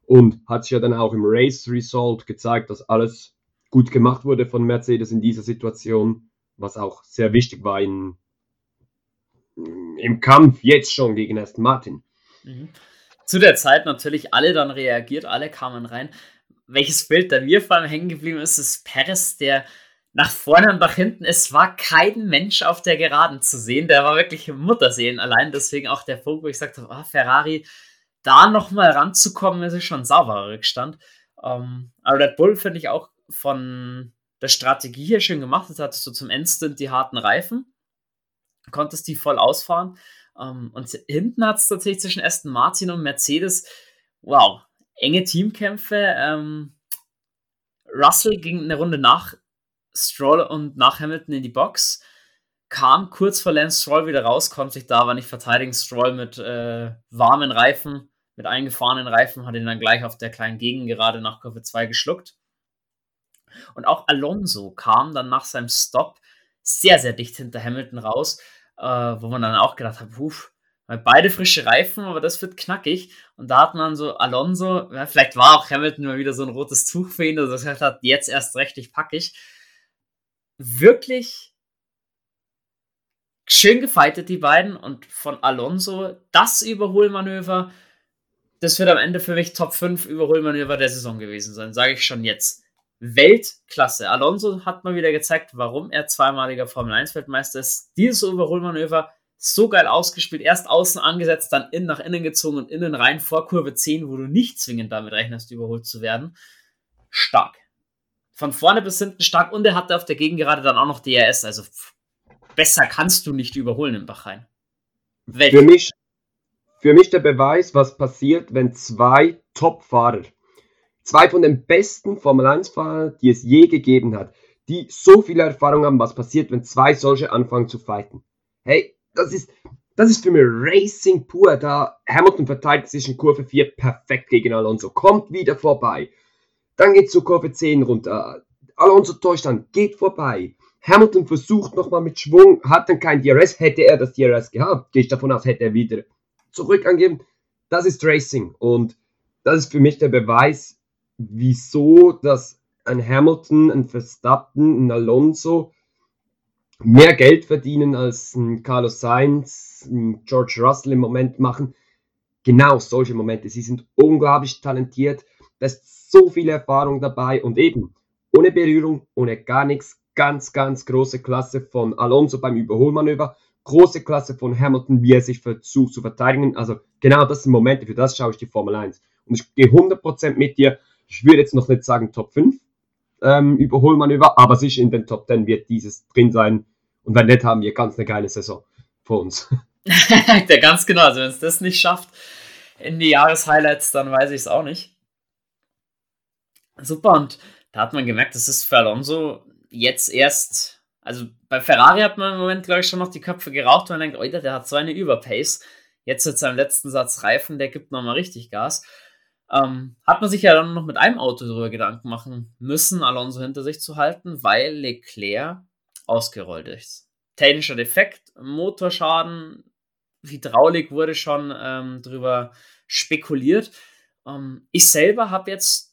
und hat sich ja dann auch im Race Result gezeigt, dass alles gut gemacht wurde von Mercedes in dieser Situation, was auch sehr wichtig war in, im Kampf jetzt schon gegen Aston Martin. Mhm. Zu der Zeit natürlich alle dann reagiert, alle kamen rein. Welches Bild da mir vor allem hängen geblieben ist, ist Perez, der nach vorne und nach hinten. Es war kein Mensch auf der Geraden zu sehen. Der war wirklich Mutterseelen allein. Deswegen auch der Punkt, wo ich sagte, oh, Ferrari, da nochmal ranzukommen, ist schon sauberer Rückstand. Ähm, aber Red Bull finde ich auch von der Strategie hier schön gemacht. Jetzt hattest du zum Endstint die harten Reifen, konntest die voll ausfahren. Ähm, und hinten hat es tatsächlich zwischen Aston Martin und Mercedes, wow, enge Teamkämpfe. Ähm, Russell ging eine Runde nach Stroll und nach Hamilton in die Box, kam kurz vor Lance Stroll wieder raus, konnte sich da aber nicht verteidigen. Stroll mit äh, warmen Reifen, mit eingefahrenen Reifen, hat ihn dann gleich auf der kleinen Gegend gerade nach Kurve 2 geschluckt. Und auch Alonso kam dann nach seinem Stop sehr, sehr dicht hinter Hamilton raus, äh, wo man dann auch gedacht hat, puh, beide frische Reifen, aber das wird knackig. Und da hat man so Alonso, ja, vielleicht war auch Hamilton mal wieder so ein rotes Tuch für ihn, dass er gesagt hat, jetzt erst recht, ich packig wirklich schön gefeitet, die beiden. Und von Alonso, das Überholmanöver, das wird am Ende für mich Top 5 Überholmanöver der Saison gewesen sein, sage ich schon jetzt. Weltklasse. Alonso hat mal wieder gezeigt, warum er zweimaliger Formel 1 Weltmeister ist. Dieses Überholmanöver so geil ausgespielt, erst außen angesetzt, dann innen nach innen gezogen und innen rein vor Kurve 10, wo du nicht zwingend damit rechnest, überholt zu werden. Stark von vorne bis hinten stark und er hatte auf der Gegengerade dann auch noch DRS. Also besser kannst du nicht überholen im Bachrhein. Für mich, für mich der Beweis, was passiert, wenn zwei Top-Fahrer, zwei von den besten Formel-1-Fahrern, die es je gegeben hat, die so viel Erfahrung haben, was passiert, wenn zwei solche anfangen zu fighten. Hey, das ist, das ist für mich Racing pur. Da Hamilton verteidigt sich in Kurve 4 perfekt gegen Alonso, kommt wieder vorbei dann geht zur Kurve 10 runter. Alonso täuscht dann, geht vorbei. Hamilton versucht nochmal mit Schwung, hat dann kein DRS. Hätte er das DRS gehabt, gehe ich davon aus, hätte er wieder zurück angeben. Das ist Racing und das ist für mich der Beweis, wieso dass ein Hamilton, ein Verstappen, ein Alonso mehr Geld verdienen als ein Carlos Sainz, ein George Russell im Moment machen. Genau solche Momente. Sie sind unglaublich talentiert. Das so viel Erfahrung dabei und eben ohne Berührung, ohne gar nichts, ganz, ganz große Klasse von Alonso beim Überholmanöver, große Klasse von Hamilton, wie er sich versucht zu verteidigen. Also genau das sind Momente, für das schaue ich die Formel 1. Und ich gehe 100% mit dir. Ich würde jetzt noch nicht sagen Top 5 ähm, Überholmanöver, aber sicher in den Top 10 wird dieses drin sein. Und wenn nicht, haben wir ganz eine geile Saison vor uns. [LAUGHS] ja, ganz genau. Also wenn es das nicht schafft in die Jahreshighlights, dann weiß ich es auch nicht. Super, und da hat man gemerkt, das ist für Alonso jetzt erst, also bei Ferrari hat man im Moment, glaube ich, schon noch die Köpfe geraucht, und man denkt, Oida, der hat so eine Überpace. Jetzt mit seinem letzten Satz Reifen, der gibt nochmal richtig Gas. Ähm, hat man sich ja dann noch mit einem Auto darüber Gedanken machen müssen, Alonso hinter sich zu halten, weil Leclerc ausgerollt ist. Technischer Defekt, Motorschaden, Hydraulik wurde schon ähm, drüber spekuliert. Ähm, ich selber habe jetzt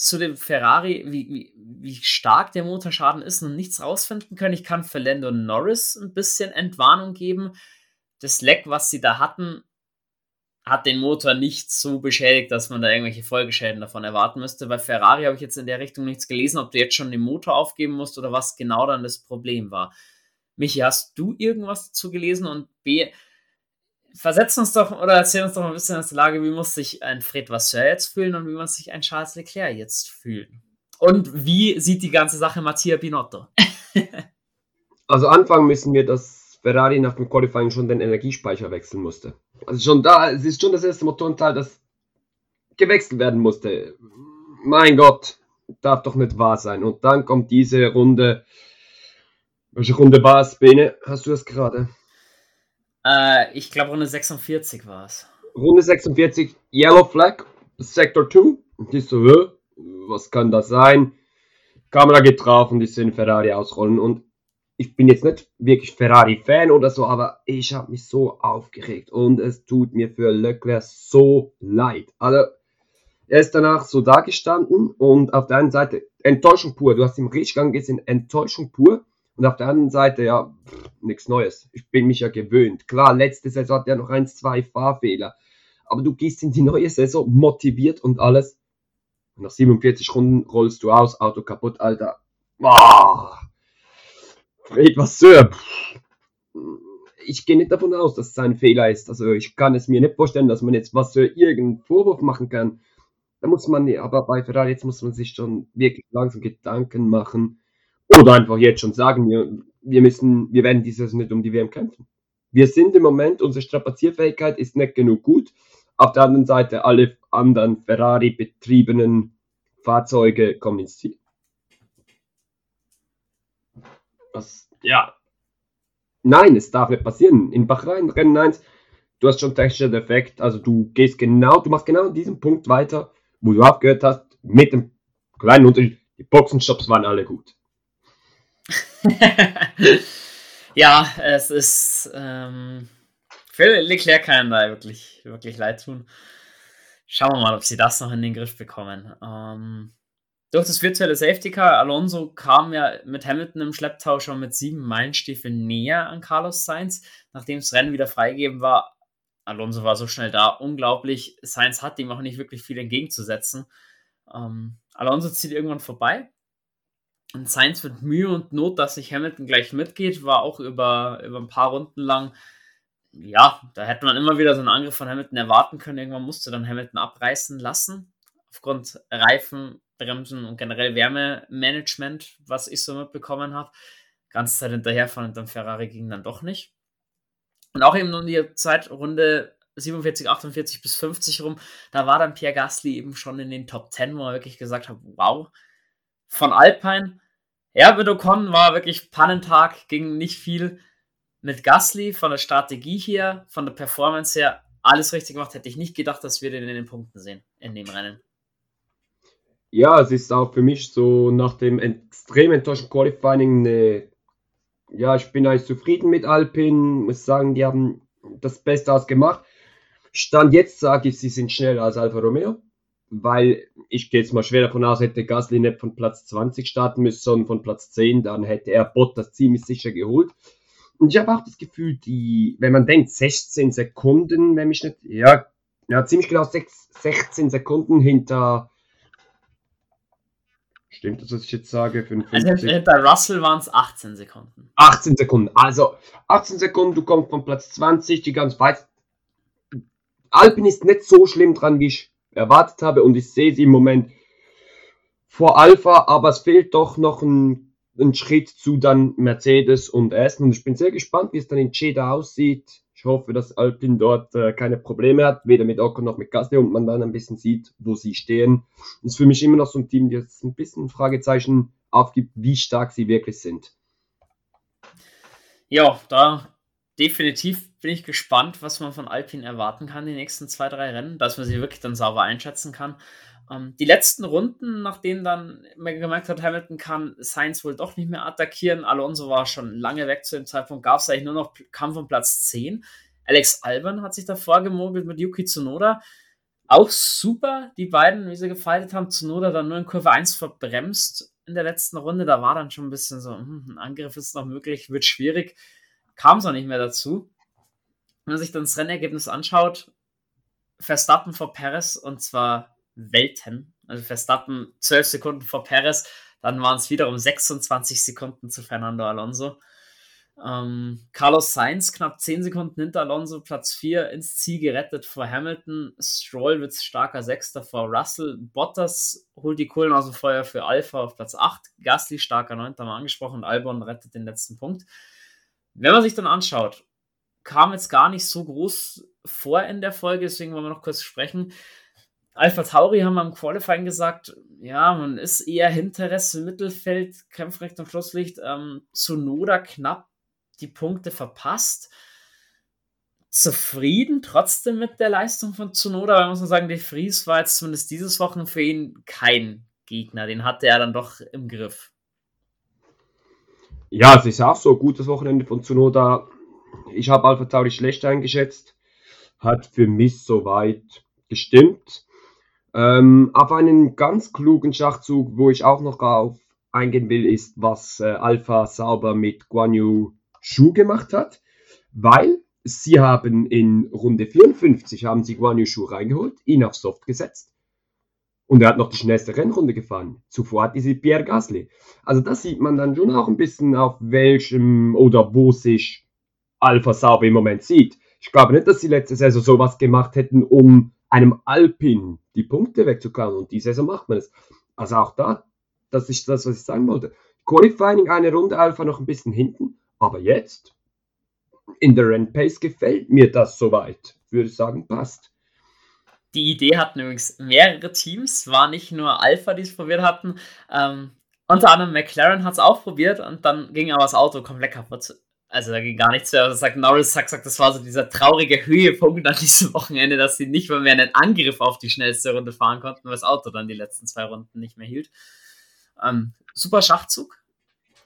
zu dem Ferrari, wie, wie, stark der Motorschaden ist, noch nichts rausfinden können. Ich kann für Lando Norris ein bisschen Entwarnung geben. Das Leck, was sie da hatten, hat den Motor nicht so beschädigt, dass man da irgendwelche Folgeschäden davon erwarten müsste. Bei Ferrari habe ich jetzt in der Richtung nichts gelesen, ob du jetzt schon den Motor aufgeben musst oder was genau dann das Problem war. Michi, hast du irgendwas dazu gelesen? Und B, versetz uns doch oder erzähl uns doch mal ein bisschen aus der Lage, wie muss sich ein Fred Vasseur jetzt fühlen und wie muss sich ein Charles Leclerc jetzt fühlen? Und wie sieht die ganze Sache Mattia Binotto? [LAUGHS] also anfangen müssen wir, dass Ferrari nach dem Qualifying schon den Energiespeicher wechseln musste. Also schon da, es ist schon das erste Motorenteil, das gewechselt werden musste. Mein Gott, darf doch nicht wahr sein. Und dann kommt diese Runde. Welche Runde war es, Bene? Hast du das gerade? Äh, ich glaube, Runde 46 war es. Runde 46, Yellow Flag, Sector 2. Und ich so, was kann das sein? Kamera geht drauf und ich sehe Ferrari ausrollen. Und ich bin jetzt nicht wirklich Ferrari-Fan oder so, aber ich habe mich so aufgeregt und es tut mir für Leclerc so leid. Also, er ist danach so dagestanden und auf der einen Seite Enttäuschung pur. Du hast im Richtgang gesehen, Enttäuschung pur. Und auf der anderen Seite, ja, nichts Neues. Ich bin mich ja gewöhnt. Klar, letzte Saison hat er noch ein, zwei Fahrfehler. Aber du gehst in die neue Saison motiviert und alles. Und nach 47 Runden rollst du aus, Auto kaputt, Alter. Boah. Fred Vasseur, ich gehe nicht davon aus, dass es ein Fehler ist. Also ich kann es mir nicht vorstellen, dass man jetzt Vasseur irgendeinen Vorwurf machen kann. Da muss man, aber bei Ferrari jetzt muss man sich schon wirklich langsam Gedanken machen. Oder einfach jetzt schon sagen, wir, wir müssen, wir werden dieses nicht um die WM kämpfen. Wir sind im Moment, unsere Strapazierfähigkeit ist nicht genug gut. Auf der anderen Seite, alle anderen Ferrari-betriebenen Fahrzeuge kommen ins Ziel. Was, ja. Nein, es darf nicht passieren. In Bahrain, Rennen 1, du hast schon technischer Defekt, also du gehst genau, du machst genau an diesem Punkt weiter, wo du aufgehört hast, mit dem kleinen Unterschied, die Boxenstops waren alle gut. [LAUGHS] ja, es ist, ähm, für Leclerc kann da wirklich, wirklich leid tun. Schauen wir mal, ob sie das noch in den Griff bekommen. Ähm, durch das virtuelle Safety Car, Alonso kam ja mit Hamilton im Schlepptau schon mit sieben Meilenstiefeln näher an Carlos Sainz, nachdem das Rennen wieder freigegeben war. Alonso war so schnell da, unglaublich. Sainz hat ihm auch nicht wirklich viel entgegenzusetzen. Ähm, Alonso zieht irgendwann vorbei. Und Sainz mit Mühe und Not, dass sich Hamilton gleich mitgeht, war auch über, über ein paar Runden lang. Ja, da hätte man immer wieder so einen Angriff von Hamilton erwarten können. Irgendwann musste dann Hamilton abreißen lassen. Aufgrund Reifen, Bremsen und generell Wärmemanagement, was ich so mitbekommen habe. Ganze Zeit hinterherfahren und dann Ferrari ging dann doch nicht. Und auch eben um die Zeitrunde 47, 48 bis 50 rum, da war dann Pierre Gasly eben schon in den Top 10, wo er wirklich gesagt hat, wow, von Alpine. Ja, mit Ocon war wirklich Pannentag, ging nicht viel. Mit Gasly von der Strategie hier, von der Performance her, alles richtig gemacht. Hätte ich nicht gedacht, dass wir den in den Punkten sehen in dem Rennen ja, es ist auch für mich so nach dem extrem enttäuschten Qualifying eine, ja, ich bin eigentlich zufrieden mit Alpin, muss sagen, die haben das Beste ausgemacht. Stand jetzt sage ich, sie sind schneller als Alfa Romeo, weil ich gehe jetzt mal schwer davon aus, hätte Gasly nicht von Platz 20 starten müssen, sondern von Platz 10, dann hätte er Bottas ziemlich sicher geholt. Und ich habe auch das Gefühl, die, wenn man denkt, 16 Sekunden, wenn mich nicht, ja, ja ziemlich genau 6, 16 Sekunden hinter Stimmt das, was ich jetzt sage? 55? Also bei Russell waren es 18 Sekunden. 18 Sekunden. Also 18 Sekunden, du kommst von Platz 20, die ganz weit. Alpin ist nicht so schlimm dran, wie ich erwartet habe und ich sehe sie im Moment vor Alpha, aber es fehlt doch noch ein, ein Schritt zu dann Mercedes und Aston und ich bin sehr gespannt, wie es dann in Jeddah aussieht. Ich hoffe, dass Alpin dort äh, keine Probleme hat, weder mit Ocon noch mit Gasly und man dann ein bisschen sieht, wo sie stehen. Ist für mich immer noch so ein Team, das ein bisschen Fragezeichen aufgibt, wie stark sie wirklich sind. Ja, da definitiv bin ich gespannt, was man von Alpin erwarten kann, die nächsten zwei, drei Rennen, dass man sie wirklich dann sauber einschätzen kann. Ähm, die letzten Runden, nachdem dann man gemerkt hat, Hamilton kann Sainz wohl doch nicht mehr attackieren, Alonso war schon lange weg zu dem Zeitpunkt, gab es eigentlich nur noch Kampf um Platz 10. Alex Alban hat sich davor gemogelt mit Yuki Tsunoda. Auch super, die beiden, wie sie gefaltet haben. Tsunoda dann nur in Kurve 1 verbremst in der letzten Runde. Da war dann schon ein bisschen so, hm, ein Angriff ist noch möglich, wird schwierig. Kam es auch nicht mehr dazu. Wenn man sich dann das Rennergebnis anschaut, Verstappen vor Perez und zwar Welten. Also Verstappen 12 Sekunden vor Perez, dann waren es wiederum 26 Sekunden zu Fernando Alonso. Ähm, Carlos Sainz knapp 10 Sekunden hinter Alonso, Platz 4 ins Ziel gerettet vor Hamilton. Stroll wird starker Sechster vor Russell. Bottas holt die Kohlen aus dem Feuer für Alpha auf Platz 8. Gasly starker Neunter, mal angesprochen. Albon rettet den letzten Punkt. Wenn man sich dann anschaut, kam jetzt gar nicht so groß vor in der Folge, deswegen wollen wir noch kurz sprechen. Alpha Tauri haben am Qualifying gesagt, ja, man ist eher Hinteresse im Mittelfeld, kämpft Richtung Schlusslicht. Ähm, Noda knapp die Punkte verpasst. Zufrieden trotzdem mit der Leistung von Zunoda, weil muss man sagen, De Vries war jetzt zumindest dieses Wochen für ihn kein Gegner. Den hatte er dann doch im Griff. Ja, es ist auch so gutes Wochenende von Zunoda. Ich habe Alpha Tauri schlecht eingeschätzt. Hat für mich soweit gestimmt. Ähm, auf einen ganz klugen Schachzug, wo ich auch noch auf eingehen will, ist, was äh, Alpha sauber mit Guan Yu Shu gemacht hat, weil sie haben in Runde 54 haben sie Guan Yu Shu reingeholt, ihn auf Soft gesetzt und er hat noch die schnellste Rennrunde gefahren. Zuvor hatte sie Pierre Gasly. Also das sieht man dann schon auch ein bisschen, auf welchem oder wo sich Alpha Sauber im Moment sieht. Ich glaube nicht, dass sie letzte Saison sowas gemacht hätten, um einem Alpin die Punkte wegzuklauen. Und die Saison macht man es. Also auch da, das ist das, was ich sagen wollte. Qualifying eine Runde Alpha noch ein bisschen hinten. Aber jetzt, in der Rennpace gefällt mir das soweit. Würde ich sagen, passt. Die Idee hatten übrigens mehrere Teams, war nicht nur Alpha, die es probiert hatten. Ähm, unter anderem McLaren hat es auch probiert und dann ging aber das Auto komplett kaputt. Also da ging gar nichts mehr. Also sagt Norris sagt, sagt, das war so dieser traurige Höhepunkt an diesem Wochenende, dass sie nicht mal mehr einen Angriff auf die schnellste Runde fahren konnten, weil das Auto dann die letzten zwei Runden nicht mehr hielt. Ähm, super Schachzug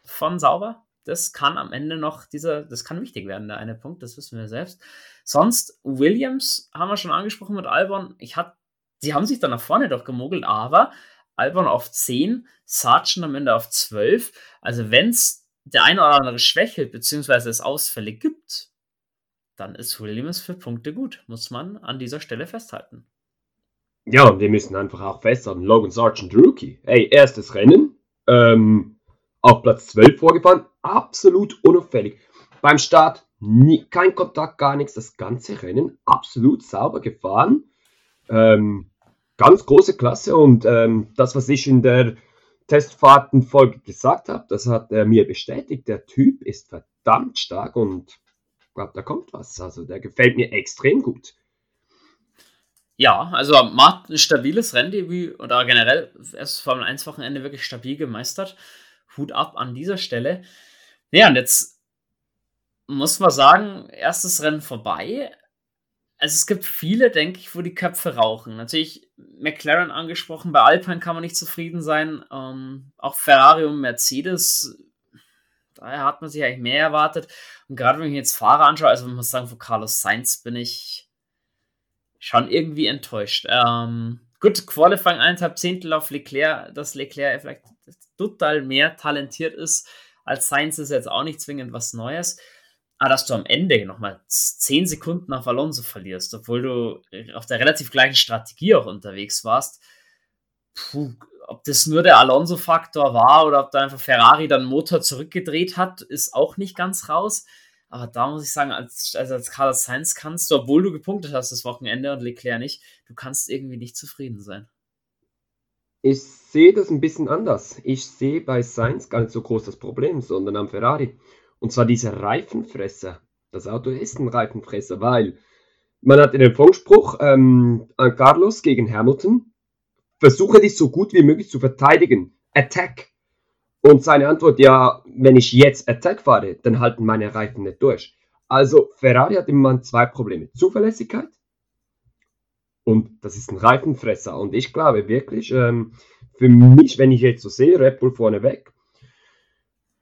von Sauber. Das kann am Ende noch dieser, das kann wichtig werden, der eine Punkt, das wissen wir selbst. Sonst, Williams haben wir schon angesprochen mit Albon. Ich hatte, sie haben sich dann nach vorne doch gemogelt, aber Albon auf 10, Sargent am Ende auf 12. Also wenn es der eine oder andere schwächelt, beziehungsweise es Ausfälle gibt, dann ist Williams für Punkte gut, muss man an dieser Stelle festhalten. Ja, und wir müssen einfach auch festhalten, Logan Sargent Rookie. Ey, erstes Rennen, ähm, auf Platz 12 vorgefahren, absolut unauffällig. Beim Start nie, kein Kontakt, gar nichts, das ganze Rennen absolut sauber gefahren. Ähm, ganz große Klasse und ähm, das, was ich in der Testfahrtenfolge gesagt habe, das hat er mir bestätigt. Der Typ ist verdammt stark und glaube, da kommt was. Also der gefällt mir extrem gut. Ja, also macht ein stabiles Renndebüt oder generell erst Formel 1 Wochenende wirklich stabil gemeistert. Hut ab an dieser Stelle. Ja, und jetzt muss man sagen, erstes Rennen vorbei also es gibt viele, denke ich, wo die Köpfe rauchen. Natürlich McLaren angesprochen, bei Alpine kann man nicht zufrieden sein. Ähm, auch Ferrari und Mercedes, daher hat man sich eigentlich mehr erwartet. Und gerade wenn ich jetzt Fahrer anschaue, also man muss sagen, von Carlos Sainz bin ich schon irgendwie enttäuscht. Ähm, gut, Qualifying eineinhalb Zehntel auf Leclerc, dass Leclerc vielleicht total mehr talentiert ist als Sainz ist jetzt auch nicht zwingend was Neues. Aber dass du am Ende nochmal 10 Sekunden auf Alonso verlierst, obwohl du auf der relativ gleichen Strategie auch unterwegs warst, puh, ob das nur der Alonso-Faktor war oder ob da einfach Ferrari dann Motor zurückgedreht hat, ist auch nicht ganz raus. Aber da muss ich sagen, als, also als Carlos Sainz kannst du, obwohl du gepunktet hast das Wochenende und Leclerc nicht, du kannst irgendwie nicht zufrieden sein. Ich sehe das ein bisschen anders. Ich sehe bei Sainz gar nicht so groß das Problem, sondern am Ferrari. Und zwar dieser Reifenfresser. Das Auto ist ein Reifenfresser, weil man hat den Funkspruch ähm, an Carlos gegen Hamilton, versuche dich so gut wie möglich zu verteidigen. Attack. Und seine Antwort, ja, wenn ich jetzt Attack fahre, dann halten meine Reifen nicht durch. Also Ferrari hat im Moment zwei Probleme. Zuverlässigkeit Und das ist ein Reifenfresser. Und ich glaube wirklich, ähm, für mich, wenn ich jetzt so sehe, Red Bull vorne weg.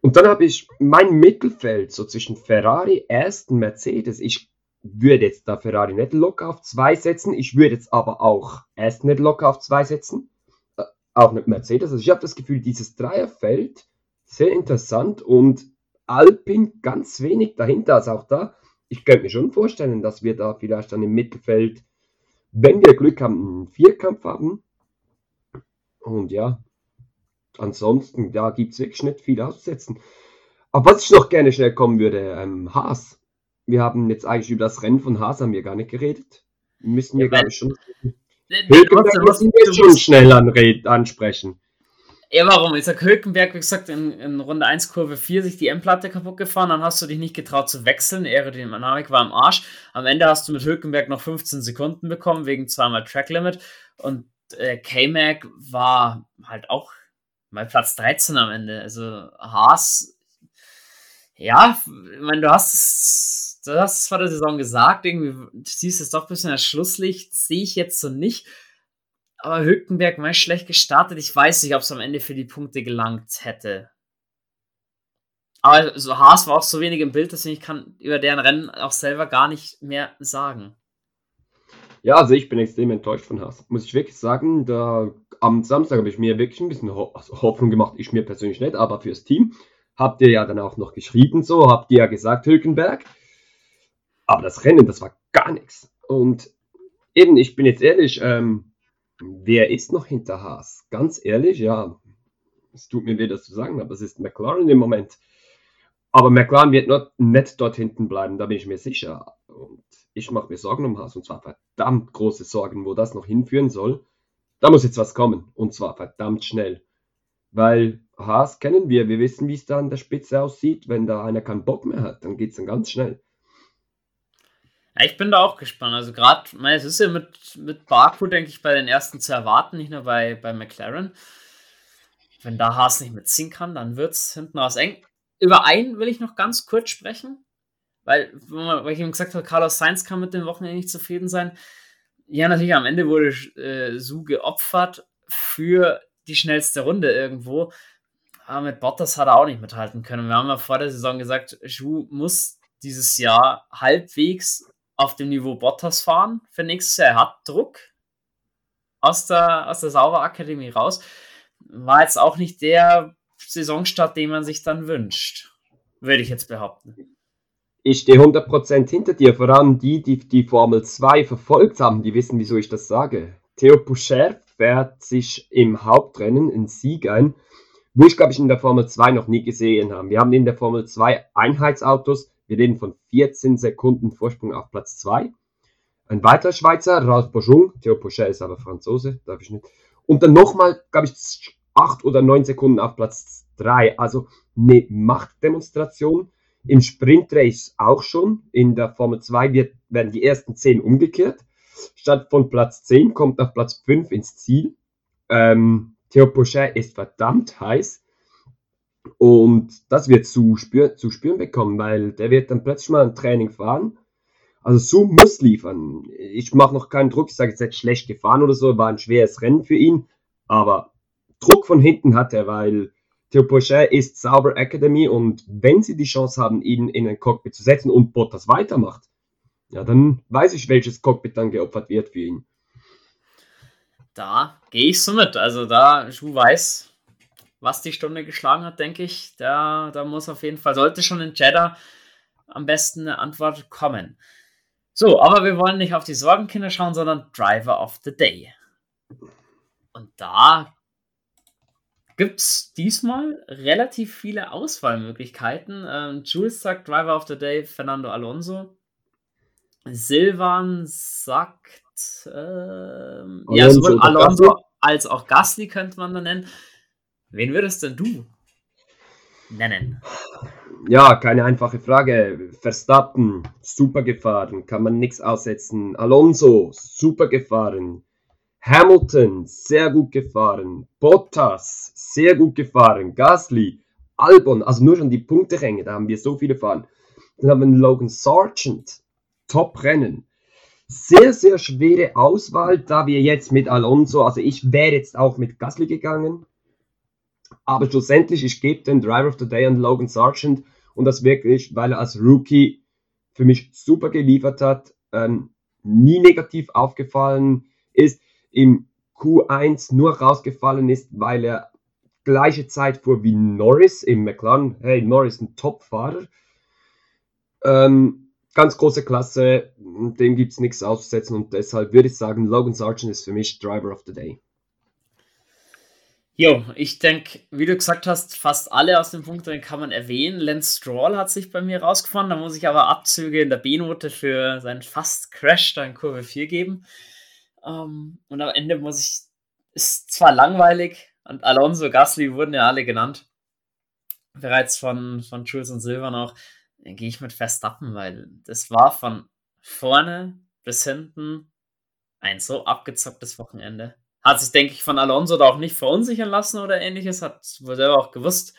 Und dann habe ich mein Mittelfeld, so zwischen Ferrari, Aston, Mercedes. Ich würde jetzt da Ferrari nicht locker auf zwei setzen. Ich würde jetzt aber auch Aston nicht locker auf zwei setzen. Äh, auch nicht Mercedes. Also ich habe das Gefühl, dieses Dreierfeld sehr interessant und Alpin ganz wenig dahinter. Also auch da, ich könnte mir schon vorstellen, dass wir da vielleicht dann im Mittelfeld, wenn wir Glück haben, einen Vierkampf haben. Und ja, ansonsten, da gibt es wirklich nicht viel auszusetzen. Aber was ich noch gerne schnell kommen würde, ähm, Haas. Wir haben jetzt eigentlich über das Rennen von Haas haben wir gar nicht geredet. Wir müssen hier, ja, glaube ich, schon. Hülkenberg müssen wir schon schnell anred, ansprechen. Ja, warum? Ich sag Hülkenberg, wie gesagt, in, in Runde 1 Kurve 4 sich die M-Platte kaputt gefahren, dann hast du dich nicht getraut zu wechseln, Aerodynamik war am Arsch. Am Ende hast du mit Hülkenberg noch 15 Sekunden bekommen, wegen zweimal Track Limit. Und äh, K-Mac war halt auch mal Platz 13 am Ende. Also Haas, ja, ich meine, du hast es, du hast es vor der Saison gesagt, irgendwie du siehst es doch ein bisschen als Schlusslicht, sehe ich jetzt so nicht. Aber Hülkenberg mal schlecht gestartet. Ich weiß nicht, ob es am Ende für die Punkte gelangt hätte. Aber so Haas war auch so wenig im Bild, deswegen ich kann über deren Rennen auch selber gar nicht mehr sagen. Ja, also ich bin extrem enttäuscht von Haas. Muss ich wirklich sagen, da am Samstag habe ich mir wirklich ein bisschen also Hoffnung gemacht. Ich mir persönlich nicht, aber fürs Team. Habt ihr ja dann auch noch geschrieben, so habt ihr ja gesagt, Hülkenberg. Aber das Rennen, das war gar nichts. Und eben, ich bin jetzt ehrlich, ähm, wer ist noch hinter Haas? Ganz ehrlich, ja, es tut mir weh, das zu sagen, aber es ist McLaren im Moment. Aber McLaren wird not, nicht dort hinten bleiben, da bin ich mir sicher. Und ich mache mir Sorgen um Haas und zwar verdammt große Sorgen, wo das noch hinführen soll. Da muss jetzt was kommen und zwar verdammt schnell. Weil Haas kennen wir, wir wissen, wie es da an der Spitze aussieht. Wenn da einer keinen Bock mehr hat, dann geht es dann ganz schnell. Ich bin da auch gespannt. Also gerade, es ist ja mit, mit Baku, denke ich, bei den ersten zu erwarten, nicht nur bei, bei McLaren. Wenn da Haas nicht mitziehen kann, dann wird es hinten aus eng. Über einen will ich noch ganz kurz sprechen. Weil, weil ich eben gesagt habe, Carlos Sainz kann mit dem Wochenende nicht zufrieden sein. Ja, natürlich, am Ende wurde äh, Su geopfert für die schnellste Runde irgendwo. Aber mit Bottas hat er auch nicht mithalten können. Wir haben ja vor der Saison gesagt, Schuh muss dieses Jahr halbwegs auf dem Niveau Bottas fahren für nächstes Jahr. Er hat Druck aus der, aus der Sauber Akademie raus. War jetzt auch nicht der Saisonstart, den man sich dann wünscht. Würde ich jetzt behaupten. Ich stehe 100% hinter dir, vor allem die, die die Formel 2 verfolgt haben, die wissen, wieso ich das sage. Theo Poucher fährt sich im Hauptrennen einen Sieg ein, wo ich glaube ich in der Formel 2 noch nie gesehen habe. Wir haben in der Formel 2 Einheitsautos, wir reden von 14 Sekunden Vorsprung auf Platz 2. Ein weiterer Schweizer, Ralph Bourgeon, Theo Poucher ist aber Franzose, darf ich nicht. Und dann nochmal, glaube ich, 8 oder 9 Sekunden auf Platz 3. Also eine Machtdemonstration im Sprintrace auch schon. In der Formel 2 wird, werden die ersten 10 umgekehrt. Statt von Platz 10 kommt auf Platz 5 ins Ziel. Ähm, Theo Pochet ist verdammt heiß. Und das wird zu, spür, zu spüren bekommen, weil der wird dann plötzlich mal ein Training fahren. Also Su muss liefern. Ich mache noch keinen Druck, ich sage jetzt nicht schlecht gefahren oder so, war ein schweres Rennen für ihn. Aber Druck von hinten hat er, weil Theo Pochet ist Sauber Academy und wenn sie die Chance haben, ihn in ein Cockpit zu setzen und Bottas weitermacht, ja, dann weiß ich, welches Cockpit dann geopfert wird für ihn. Da gehe ich so mit. Also da Schuh weiß, was die Stunde geschlagen hat, denke ich. Da, da muss auf jeden Fall, sollte schon in Jeddah am besten eine Antwort kommen. So, aber wir wollen nicht auf die Sorgenkinder schauen, sondern Driver of the Day. Und da gibt es diesmal relativ viele Auswahlmöglichkeiten. Ähm, Jules sagt Driver of the Day, Fernando Alonso. Silvan sagt ähm, ja, sowohl Alonso als auch Gasly könnte man da nennen. Wen würdest denn du nennen? Ja, keine einfache Frage. Verstappen, super gefahren, kann man nichts aussetzen. Alonso, super gefahren. Hamilton, sehr gut gefahren. Bottas, sehr gut gefahren. Gasly, Albon, also nur schon die Punkteränge, da haben wir so viele fahren. Dann haben wir Logan Sargent, Top-Rennen. sehr, sehr schwere Auswahl, da wir jetzt mit Alonso, also ich wäre jetzt auch mit Gasly gegangen, aber schlussendlich, ich gebe den Driver of the Day an Logan Sargent und das wirklich, weil er als Rookie für mich super geliefert hat, ähm, nie negativ aufgefallen ist, im Q1 nur rausgefallen ist, weil er gleiche Zeit fuhr wie Norris im McLaren. Hey, Norris ein Top-Fahrer. Ähm, ganz große Klasse, dem gibt es nichts auszusetzen und deshalb würde ich sagen, Logan Sargent ist für mich Driver of the Day. Jo, ich denke, wie du gesagt hast, fast alle aus dem Punkt kann man erwähnen. Lance Stroll hat sich bei mir rausgefahren, da muss ich aber Abzüge in der B-Note für seinen fast Crash da in Kurve 4 geben. Um, ähm, und am Ende muss ich, ist zwar langweilig, und Alonso, Gasly wurden ja alle genannt, bereits von, von Jules und Silvan auch, dann gehe ich mit Verstappen, weil das war von vorne bis hinten ein so abgezocktes Wochenende hat sich, denke ich, von Alonso da auch nicht verunsichern lassen oder ähnliches, hat wohl selber auch gewusst,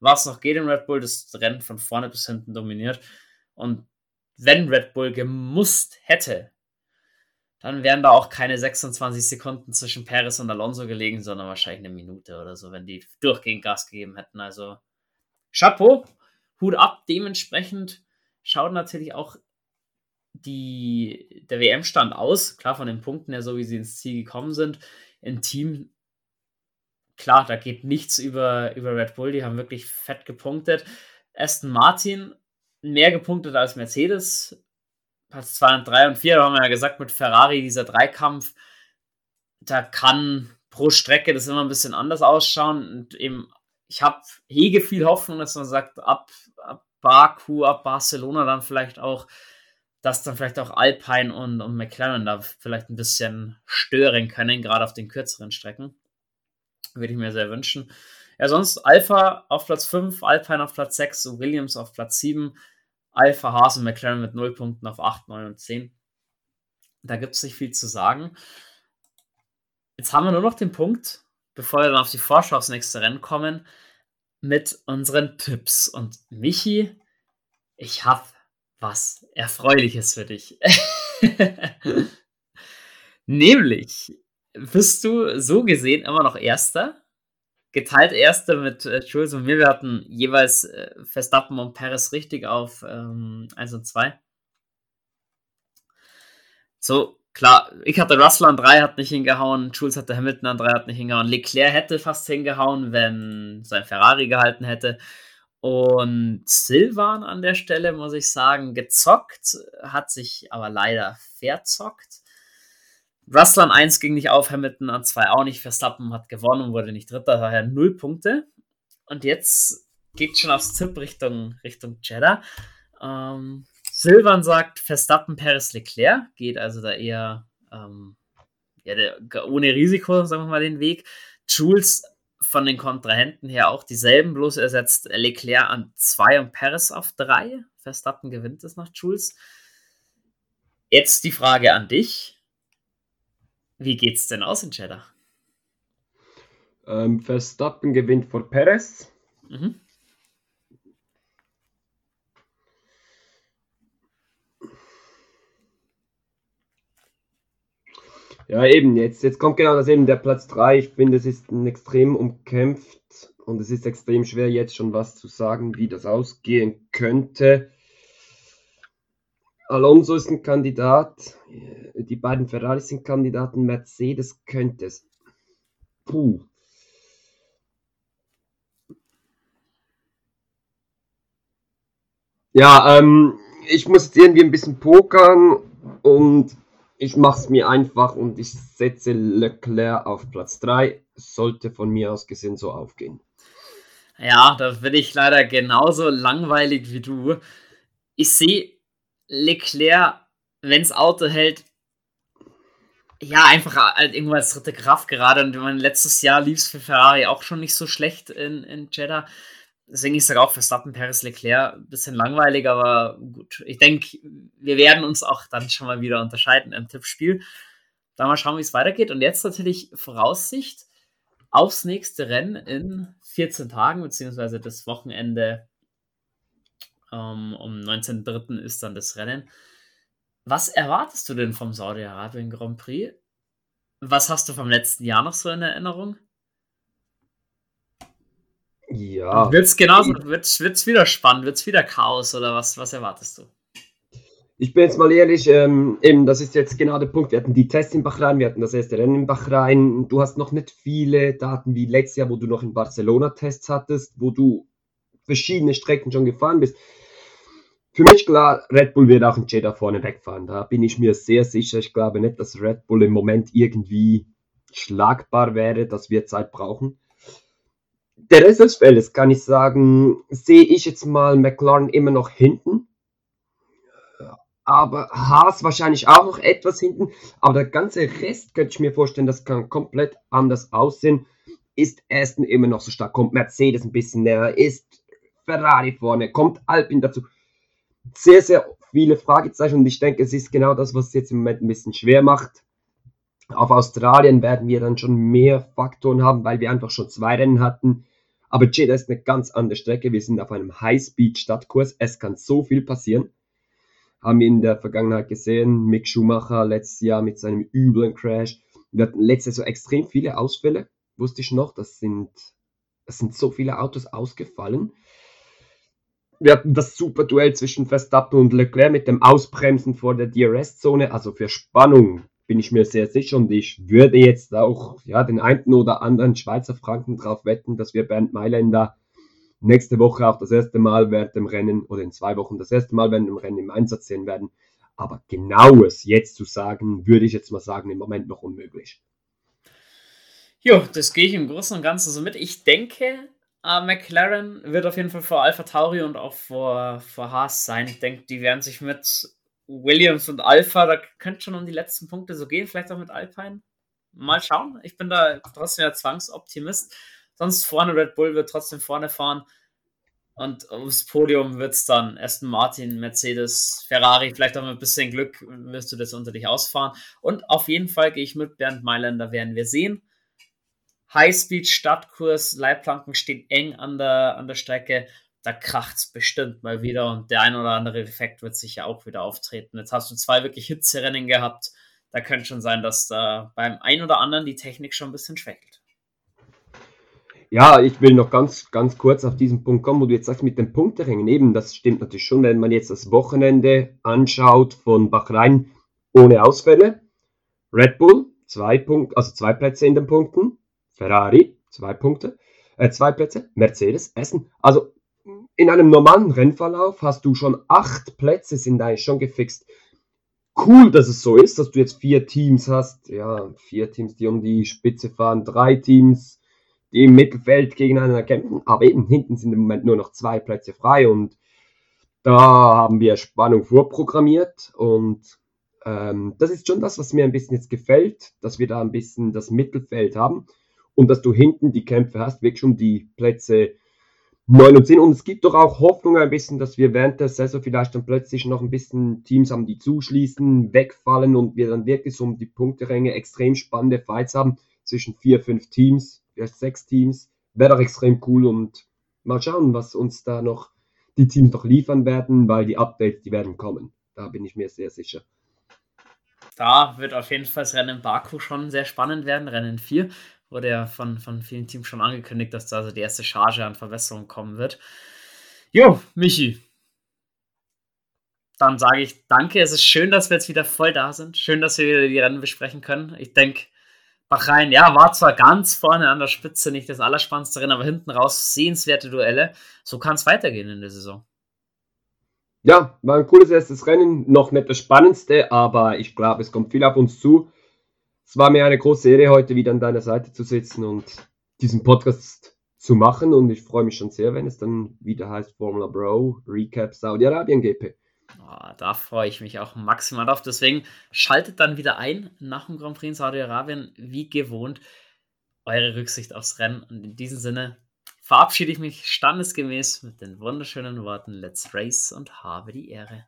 was noch geht in Red Bull, das Rennen von vorne bis hinten dominiert. Und wenn Red Bull gemusst hätte, dann wären da auch keine 26 Sekunden zwischen Perez und Alonso gelegen, sondern wahrscheinlich eine Minute oder so, wenn die durchgehend Gas gegeben hätten. Also Chapeau, Hut ab. Dementsprechend schaut natürlich auch die, der WM-Stand aus. Klar, von den Punkten her, so wie sie ins Ziel gekommen sind im Team, klar, da geht nichts über, über Red Bull, die haben wirklich fett gepunktet. Aston Martin mehr gepunktet als Mercedes, Platz 2 und 3 und 4, da haben wir ja gesagt, mit Ferrari dieser Dreikampf, da kann pro Strecke das immer ein bisschen anders ausschauen und eben, ich habe hege viel Hoffnung, dass man sagt, ab, ab Baku, ab Barcelona dann vielleicht auch dass dann vielleicht auch Alpine und, und McLaren da vielleicht ein bisschen stören können, gerade auf den kürzeren Strecken. Würde ich mir sehr wünschen. Ja, sonst Alpha auf Platz 5, Alpine auf Platz 6, Williams auf Platz 7, Alpha, Haas und McLaren mit 0 Punkten auf 8, 9 und 10. Da gibt es nicht viel zu sagen. Jetzt haben wir nur noch den Punkt, bevor wir dann auf die Vorschau aufs nächste Rennen kommen, mit unseren Tipps. Und Michi, ich habe was Erfreuliches für dich. [LAUGHS] Nämlich bist du so gesehen immer noch Erster. Geteilt Erster mit äh, Jules und mir. Wir hatten jeweils äh, Verstappen und Paris richtig auf ähm, 1 und 2. So, klar, ich hatte Russell an 3, hat nicht hingehauen. Jules hatte Hamilton an 3, hat nicht hingehauen. Leclerc hätte fast hingehauen, wenn sein Ferrari gehalten hätte. Und Silvan an der Stelle, muss ich sagen, gezockt, hat sich aber leider verzockt. Russell an 1 ging nicht auf, Hamilton an 2 auch nicht. Verstappen hat gewonnen und wurde nicht Dritter, daher 0 Punkte. Und jetzt geht schon aufs Tipp Richtung, Richtung Jeddah. Ähm, Silvan sagt Verstappen, Paris, Leclerc. Geht also da eher ähm, ja, der, ohne Risiko, sagen wir mal, den Weg. Jules von den Kontrahenten her auch dieselben, bloß er setzt Leclerc an 2 und Paris auf 3. Verstappen gewinnt es nach Jules. Jetzt die Frage an dich. Wie geht's denn aus in Cheddar? Ähm, Verstappen gewinnt vor Perez. Mhm. Ja, eben, jetzt, jetzt kommt genau das eben, der Platz 3. Ich finde, es ist ein extrem umkämpft und es ist extrem schwer, jetzt schon was zu sagen, wie das ausgehen könnte. Alonso ist ein Kandidat, die beiden Ferraris sind Kandidaten, Mercedes könnte es. Puh. Ja, ähm, ich muss irgendwie ein bisschen pokern und ich mache es mir einfach und ich setze Leclerc auf Platz 3. Sollte von mir aus gesehen so aufgehen. Ja, da bin ich leider genauso langweilig wie du. Ich sehe Leclerc, wenn das Auto hält, ja, einfach halt irgendwo als dritte Kraft gerade. Und mein letztes Jahr lief es für Ferrari auch schon nicht so schlecht in, in Jeddah. Deswegen ist es auch Verstappen, Paris, Leclerc ein bisschen langweilig, aber gut. Ich denke, wir werden uns auch dann schon mal wieder unterscheiden im Tippspiel. Dann mal schauen, wie es weitergeht. Und jetzt natürlich Voraussicht aufs nächste Rennen in 14 Tagen, beziehungsweise das Wochenende ähm, um 19.03. ist dann das Rennen. Was erwartest du denn vom Saudi-Arabien Grand Prix? Was hast du vom letzten Jahr noch so in Erinnerung? Ja. Wird es genauso, wird es wieder spannend, wird es wieder Chaos oder was, was erwartest du? Ich bin jetzt mal ehrlich, ähm, eben, das ist jetzt genau der Punkt. Wir hatten die Tests in Bahrain, wir hatten das erste Rennen in Bahrain. Du hast noch nicht viele Daten wie letztes Jahr, wo du noch in Barcelona Tests hattest, wo du verschiedene Strecken schon gefahren bist. Für mich klar, Red Bull wird auch in Jeddah vorne wegfahren. Da bin ich mir sehr sicher. Ich glaube nicht, dass Red Bull im Moment irgendwie schlagbar wäre, dass wir Zeit brauchen. Der Rest des Feldes kann ich sagen, sehe ich jetzt mal McLaren immer noch hinten aber Haas wahrscheinlich auch noch etwas hinten. Aber der ganze Rest könnte ich mir vorstellen, das kann komplett anders aussehen. Ist Aston immer noch so stark? Kommt Mercedes ein bisschen näher? Ist Ferrari vorne? Kommt Alpine dazu? Sehr, sehr viele Fragezeichen und ich denke, es ist genau das, was es jetzt im Moment ein bisschen schwer macht. Auf Australien werden wir dann schon mehr Faktoren haben, weil wir einfach schon zwei Rennen hatten. Aber Jeddah ist eine ganz andere Strecke. Wir sind auf einem High-Speed-Stadtkurs. Es kann so viel passieren haben wir in der Vergangenheit gesehen. Mick Schumacher letztes Jahr mit seinem üblen Crash. Wir hatten letztes Jahr so extrem viele Ausfälle, wusste ich noch. Das sind, das sind so viele Autos ausgefallen. Wir hatten das super Duell zwischen Verstappen und Leclerc mit dem Ausbremsen vor der DRS-Zone. Also für Spannung bin ich mir sehr sicher und ich würde jetzt auch ja, den einen oder anderen Schweizer Franken drauf wetten, dass wir Bernd Mailänder nächste Woche auch das erste Mal während dem Rennen oder in zwei Wochen das erste Mal während dem Rennen im Einsatz sehen werden. Aber genaues jetzt zu sagen, würde ich jetzt mal sagen, im Moment noch unmöglich. Jo, das gehe ich im Großen und Ganzen so mit. Ich denke, äh, McLaren wird auf jeden Fall vor Alpha Tauri und auch vor, vor Haas sein. Ich denke, die werden sich mit Williams und Alpha, da könnte schon um die letzten Punkte so gehen, vielleicht auch mit Alpine. Mal schauen. Ich bin da trotzdem ja Zwangsoptimist. Sonst vorne Red Bull wird trotzdem vorne fahren. Und aufs Podium wird es dann Aston Martin, Mercedes, Ferrari, vielleicht auch mit ein bisschen Glück wirst du das unter dich ausfahren. Und auf jeden Fall gehe ich mit Bernd Mailänder, werden wir sehen. Highspeed, Stadtkurs, Leitplanken stehen eng an der, an der Strecke. Da kracht es bestimmt mal wieder und der ein oder andere Effekt wird sicher auch wieder auftreten. Jetzt hast du zwei wirklich Hitzerennen gehabt. Da könnte schon sein, dass da beim ein oder anderen die Technik schon ein bisschen schwächelt. Ja, ich will noch ganz, ganz kurz auf diesen Punkt kommen, wo du jetzt sagst mit den Punkterängen. Eben, das stimmt natürlich schon, wenn man jetzt das Wochenende anschaut von Bahrain ohne Ausfälle. Red Bull, zwei Punkte, also zwei Plätze in den Punkten. Ferrari, zwei Punkte, äh, zwei Plätze. Mercedes, Essen. Also in einem normalen Rennverlauf hast du schon acht Plätze, sind eigentlich schon gefixt. Cool, dass es so ist, dass du jetzt vier Teams hast. Ja, vier Teams, die um die Spitze fahren, drei Teams die im Mittelfeld gegeneinander kämpfen. Aber eben hinten sind im Moment nur noch zwei Plätze frei und da haben wir Spannung vorprogrammiert und ähm, das ist schon das, was mir ein bisschen jetzt gefällt, dass wir da ein bisschen das Mittelfeld haben und dass du hinten die Kämpfe hast, wirklich um die Plätze 9 und 10. Und es gibt doch auch Hoffnung ein bisschen, dass wir während der Saison vielleicht dann plötzlich noch ein bisschen Teams haben, die zuschließen, wegfallen und wir dann wirklich so um die Punkteränge extrem spannende Fights haben zwischen vier, fünf Teams erst sechs Teams. Wäre doch extrem cool und mal schauen, was uns da noch die Teams noch liefern werden, weil die Updates, die werden kommen. Da bin ich mir sehr sicher. Da wird auf jeden Fall das Rennen in Baku schon sehr spannend werden. Rennen 4 wurde ja von, von vielen Teams schon angekündigt, dass da also die erste Charge an Verbesserungen kommen wird. Jo, Michi. Dann sage ich danke. Es ist schön, dass wir jetzt wieder voll da sind. Schön, dass wir wieder die Rennen besprechen können. Ich denke, Bahrain, ja, war zwar ganz vorne an der Spitze nicht das Allerspannendste Rennen, aber hinten raus sehenswerte Duelle. So kann es weitergehen in der Saison. Ja, war ein cooles erstes Rennen, noch nicht das spannendste, aber ich glaube, es kommt viel auf uns zu. Es war mir eine große Ehre, heute wieder an deiner Seite zu sitzen und diesen Podcast zu machen und ich freue mich schon sehr, wenn es dann wieder heißt Formula Bro Recap Saudi-Arabien GP. Oh, da freue ich mich auch maximal drauf. Deswegen schaltet dann wieder ein nach dem Grand Prix in Saudi-Arabien, wie gewohnt, eure Rücksicht aufs Rennen. Und in diesem Sinne verabschiede ich mich standesgemäß mit den wunderschönen Worten Let's Race und habe die Ehre.